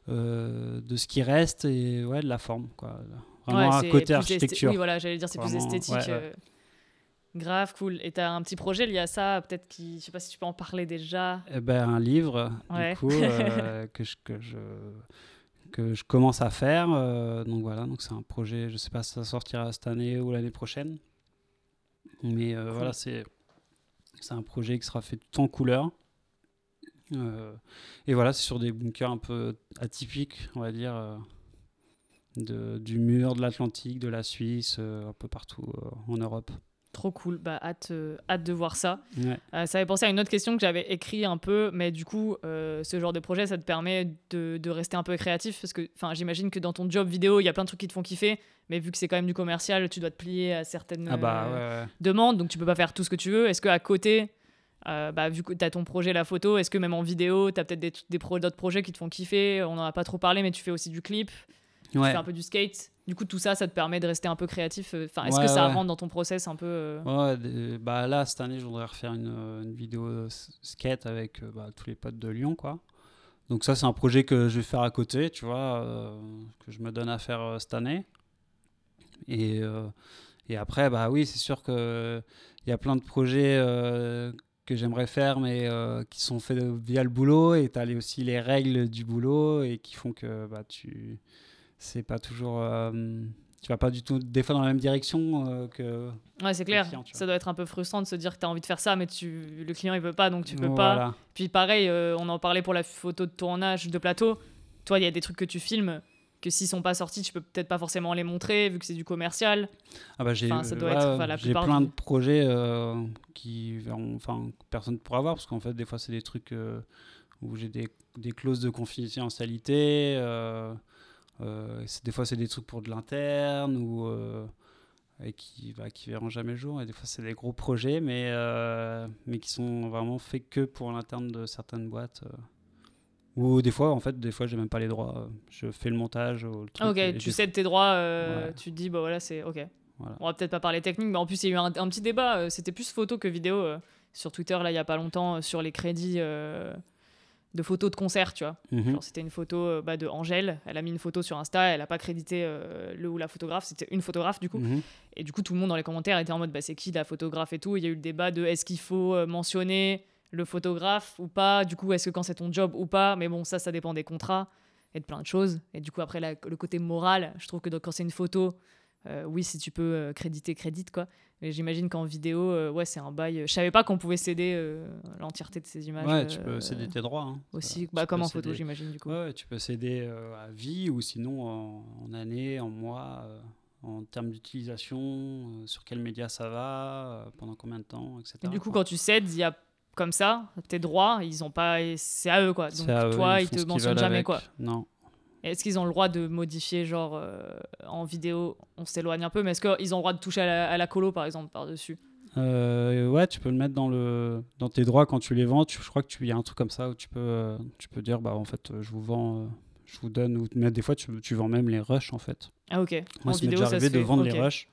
de ce qui reste et ouais, de la forme, quoi. Vraiment Ouais, un côté architecture. Oui, voilà, j'allais dire c'est plus esthétique. ouais, Grave, cool. Et t'as un petit projet lié à ça, peut-être qui. Je sais pas si tu peux en parler déjà? Eh ben, un livre, du coup, que, je, que, je, que je commence à faire. euh, donc voilà, donc c'est un projet, je sais pas si ça sortira cette année ou l'année prochaine. Mais euh, Cool. voilà, c'est c'est un projet qui sera fait tout en couleur. Euh, et voilà, c'est sur des bunkers un peu atypiques, on va dire, de, du mur, de l'Atlantique, de la Suisse, euh, un peu partout euh, en Europe. Trop cool. Bah, hâte, euh, hâte de voir ça. Ouais. Euh, ça avait pensé à une autre question que j'avais écrit un peu, mais du coup, euh, ce genre de projet, ça te permet de, de rester un peu créatif parce que, j'imagine que dans ton job vidéo, il y a plein de trucs qui te font kiffer, mais vu que c'est quand même du commercial, tu dois te plier à certaines Ah bah ouais, ouais. demandes, donc tu peux pas faire tout ce que tu veux. Est-ce que à côté, bah, vu que tu as ton projet la photo, est-ce que même en vidéo, tu as peut-être des, des pro- d'autres projets qui te font kiffer? On en a pas trop parlé, mais tu fais aussi du clip, tu Ouais. fais un peu du skate. Du coup, tout ça, ça te permet de rester un peu créatif. euh, Enfin, est-ce Ouais, que ça rentre dans ton process un peu euh, Ouais, bah là, cette année, je voudrais refaire une, euh, une vidéo skate avec bah, tous les potes de Lyon, quoi. Donc ça, c'est un projet que je vais faire à côté, tu vois, euh, que je me donne à faire euh, cette année. Et, euh, et après, bah oui, c'est sûr que il y a plein de projets que j'aimerais faire, mais qui sont faits via le boulot. Et tu as aussi les règles du boulot et qui font que bah, tu... C'est pas toujours... euh, tu vas pas du tout, des fois, dans la même direction euh, que... Ouais, c'est clair. client, ça doit être un peu frustrant de se dire que tu as envie de faire ça, mais tu... le client, il veut pas, donc tu peux pas. Puis pareil, euh, on en parlait pour la photo de tournage de plateau. Toi, il y a des trucs que tu filmes que s'ils sont pas sortis, tu peux peut-être pas forcément les montrer vu que c'est du commercial. Ah bah j'ai Enfin, ouais, plein de projets qui enfin personne ne pourra voir parce qu'en fait des fois c'est des trucs où j'ai des, des clauses de confidentialité des fois c'est des trucs pour de l'interne ou euh, et qui bah, qui verront jamais le jour et des fois c'est des gros projets mais euh, mais qui sont vraiment faits que pour l'interne de certaines boîtes euh. ou des fois en fait des fois j'ai même pas les droits je fais le montage ou le truc, ok, tu des cèdes tes droits, euh, Ouais. tu te dis, bah voilà, c'est ok. Voilà. On va peut-être pas parler technique, mais en plus, il y a eu un, un petit débat, euh, c'était plus photo que vidéo euh, sur Twitter, là, il y a pas longtemps, euh, sur les crédits euh, de photos de concert, tu vois. Mhm. Genre, c'était une photo euh, bah, de Angèle, elle a mis une photo sur Insta, elle a pas crédité euh, le ou la photographe, c'était une photographe du coup. Mhm. Et du coup, tout le monde dans les commentaires était en mode bah, c'est qui la photographe et tout? Il y a eu le débat de est-ce qu'il faut euh, mentionner le photographe ou pas? Du coup, est-ce que quand c'est ton job ou pas? Mais bon, ça, ça dépend des contrats et de plein de choses. Et du coup, après, la- le côté moral, je trouve que donc, quand c'est une photo, euh, oui, si tu peux euh, créditer, crédite quoi. Mais j'imagine qu'en vidéo, euh, ouais, c'est un bail. Je savais pas qu'on pouvait céder l'entièreté de ces images. Ouais, tu peux céder tes droits. hein. aussi. Bah, comme en photo, j'imagine du coup. Ouais, tu peux céder à vie ou sinon en, en année, en mois, en termes d'utilisation, sur quel média ça va, pendant combien de temps, etc. Et du coup, quoi. quand tu cèdes, il y a comme ça, tes droits, ils ont pas, c'est à eux quoi. Donc C'est à eux, toi, ils ils, te mentionnent jamais avec. quoi. Non. Est-ce qu'ils ont le droit de modifier, genre euh, en vidéo, on s'éloigne un peu, mais est-ce qu'ils ont le droit de toucher à la, à la colo par exemple par-dessus? Euh, ouais, tu peux le mettre dans, le, dans tes droits quand tu les vends. Tu- je crois qu'il y a un truc comme ça où tu peux, euh, tu peux dire, bah en fait, je vous vends, euh, je vous donne, ou, mais des fois, tu, tu vends même les rushs en fait. Ah ok. Moi, en vidéo, déjà ça arrivé se de fait. vendre les rushs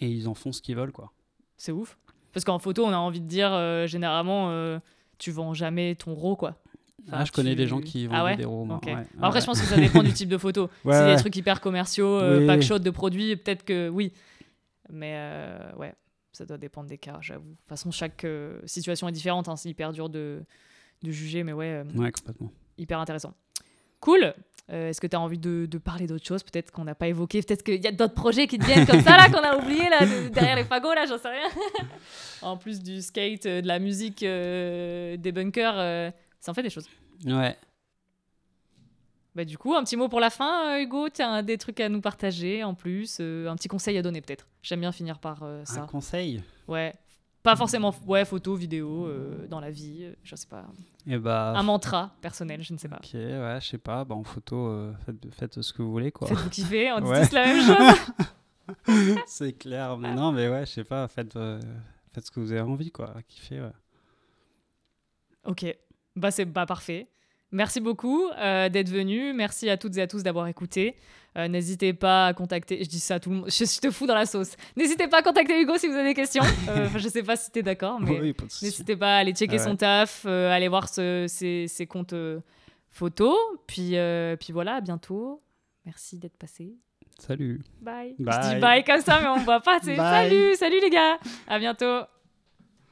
et ils en font ce qu'ils veulent, quoi. C'est ouf. Parce qu'en photo, on a envie de dire généralement, tu vends jamais ton RAW quoi. Enfin, ah, je connais tu- des gens qui vendent Ah ouais des RAW. moi. Ok. Ouais, ouais, Après, ouais. je pense que ça dépend du type de photo. Si ouais. des trucs hyper commerciaux, euh, Oui. pack-shot de produits, peut-être que oui. Mais euh, ouais, ça doit dépendre des cas, j'avoue. De toute façon, chaque euh, situation est différente. hein, c'est hyper dur de, de juger, mais ouais, euh, Ouais, complètement. hyper intéressant. Cool. Est-ce que tu as envie de, de parler d'autre chose Peut-être qu'on n'a pas évoqué? Peut-être qu'il y a d'autres projets qui te viennent comme ça, là, qu'on a oublié, là, de- derrière les fagots, là, j'en sais rien. en plus du skate, de la musique, des bunkers, ça en fait des choses. Ouais. Bah, du coup, un petit mot pour la fin, euh, Hugo. Tu as des trucs à nous partager en plus, euh, un petit conseil à donner peut-être. J'aime bien finir par euh, Un ça. conseil? Ouais. Pas forcément ouais, photo, vidéo, euh, dans la vie, je sais pas. Eh bah, Un mantra personnel, je ne sais pas. Ok, ouais, je sais pas. Bah, en photo, faites, faites ce que vous voulez, quoi. Faites-vous kiffer, on dit Ouais. tous la même chose. c'est clair. Mais non, mais ouais, je sais pas, faites, faites ce que vous avez envie, quoi. Kiffez, ouais. Ok, bah c'est pas parfait. Merci beaucoup euh, d'être venu. Merci à toutes et à tous d'avoir écouté. Euh, N'hésitez pas à contacter. Je dis ça à tout le monde. Je, je te fous dans la sauce. N'hésitez pas à contacter Hugo si vous avez des questions. Euh, enfin, je sais pas si tu es d'accord, mais Oui, n'hésitez pas à aller checker Ah ouais. son taf, euh, aller voir ce- ses, ses comptes photos. Puis, euh, puis voilà, à bientôt. Merci d'être passé. Salut. Bye. Je Bye. dis bye comme ça, mais on voit pas. Salut, salut les gars. À bientôt.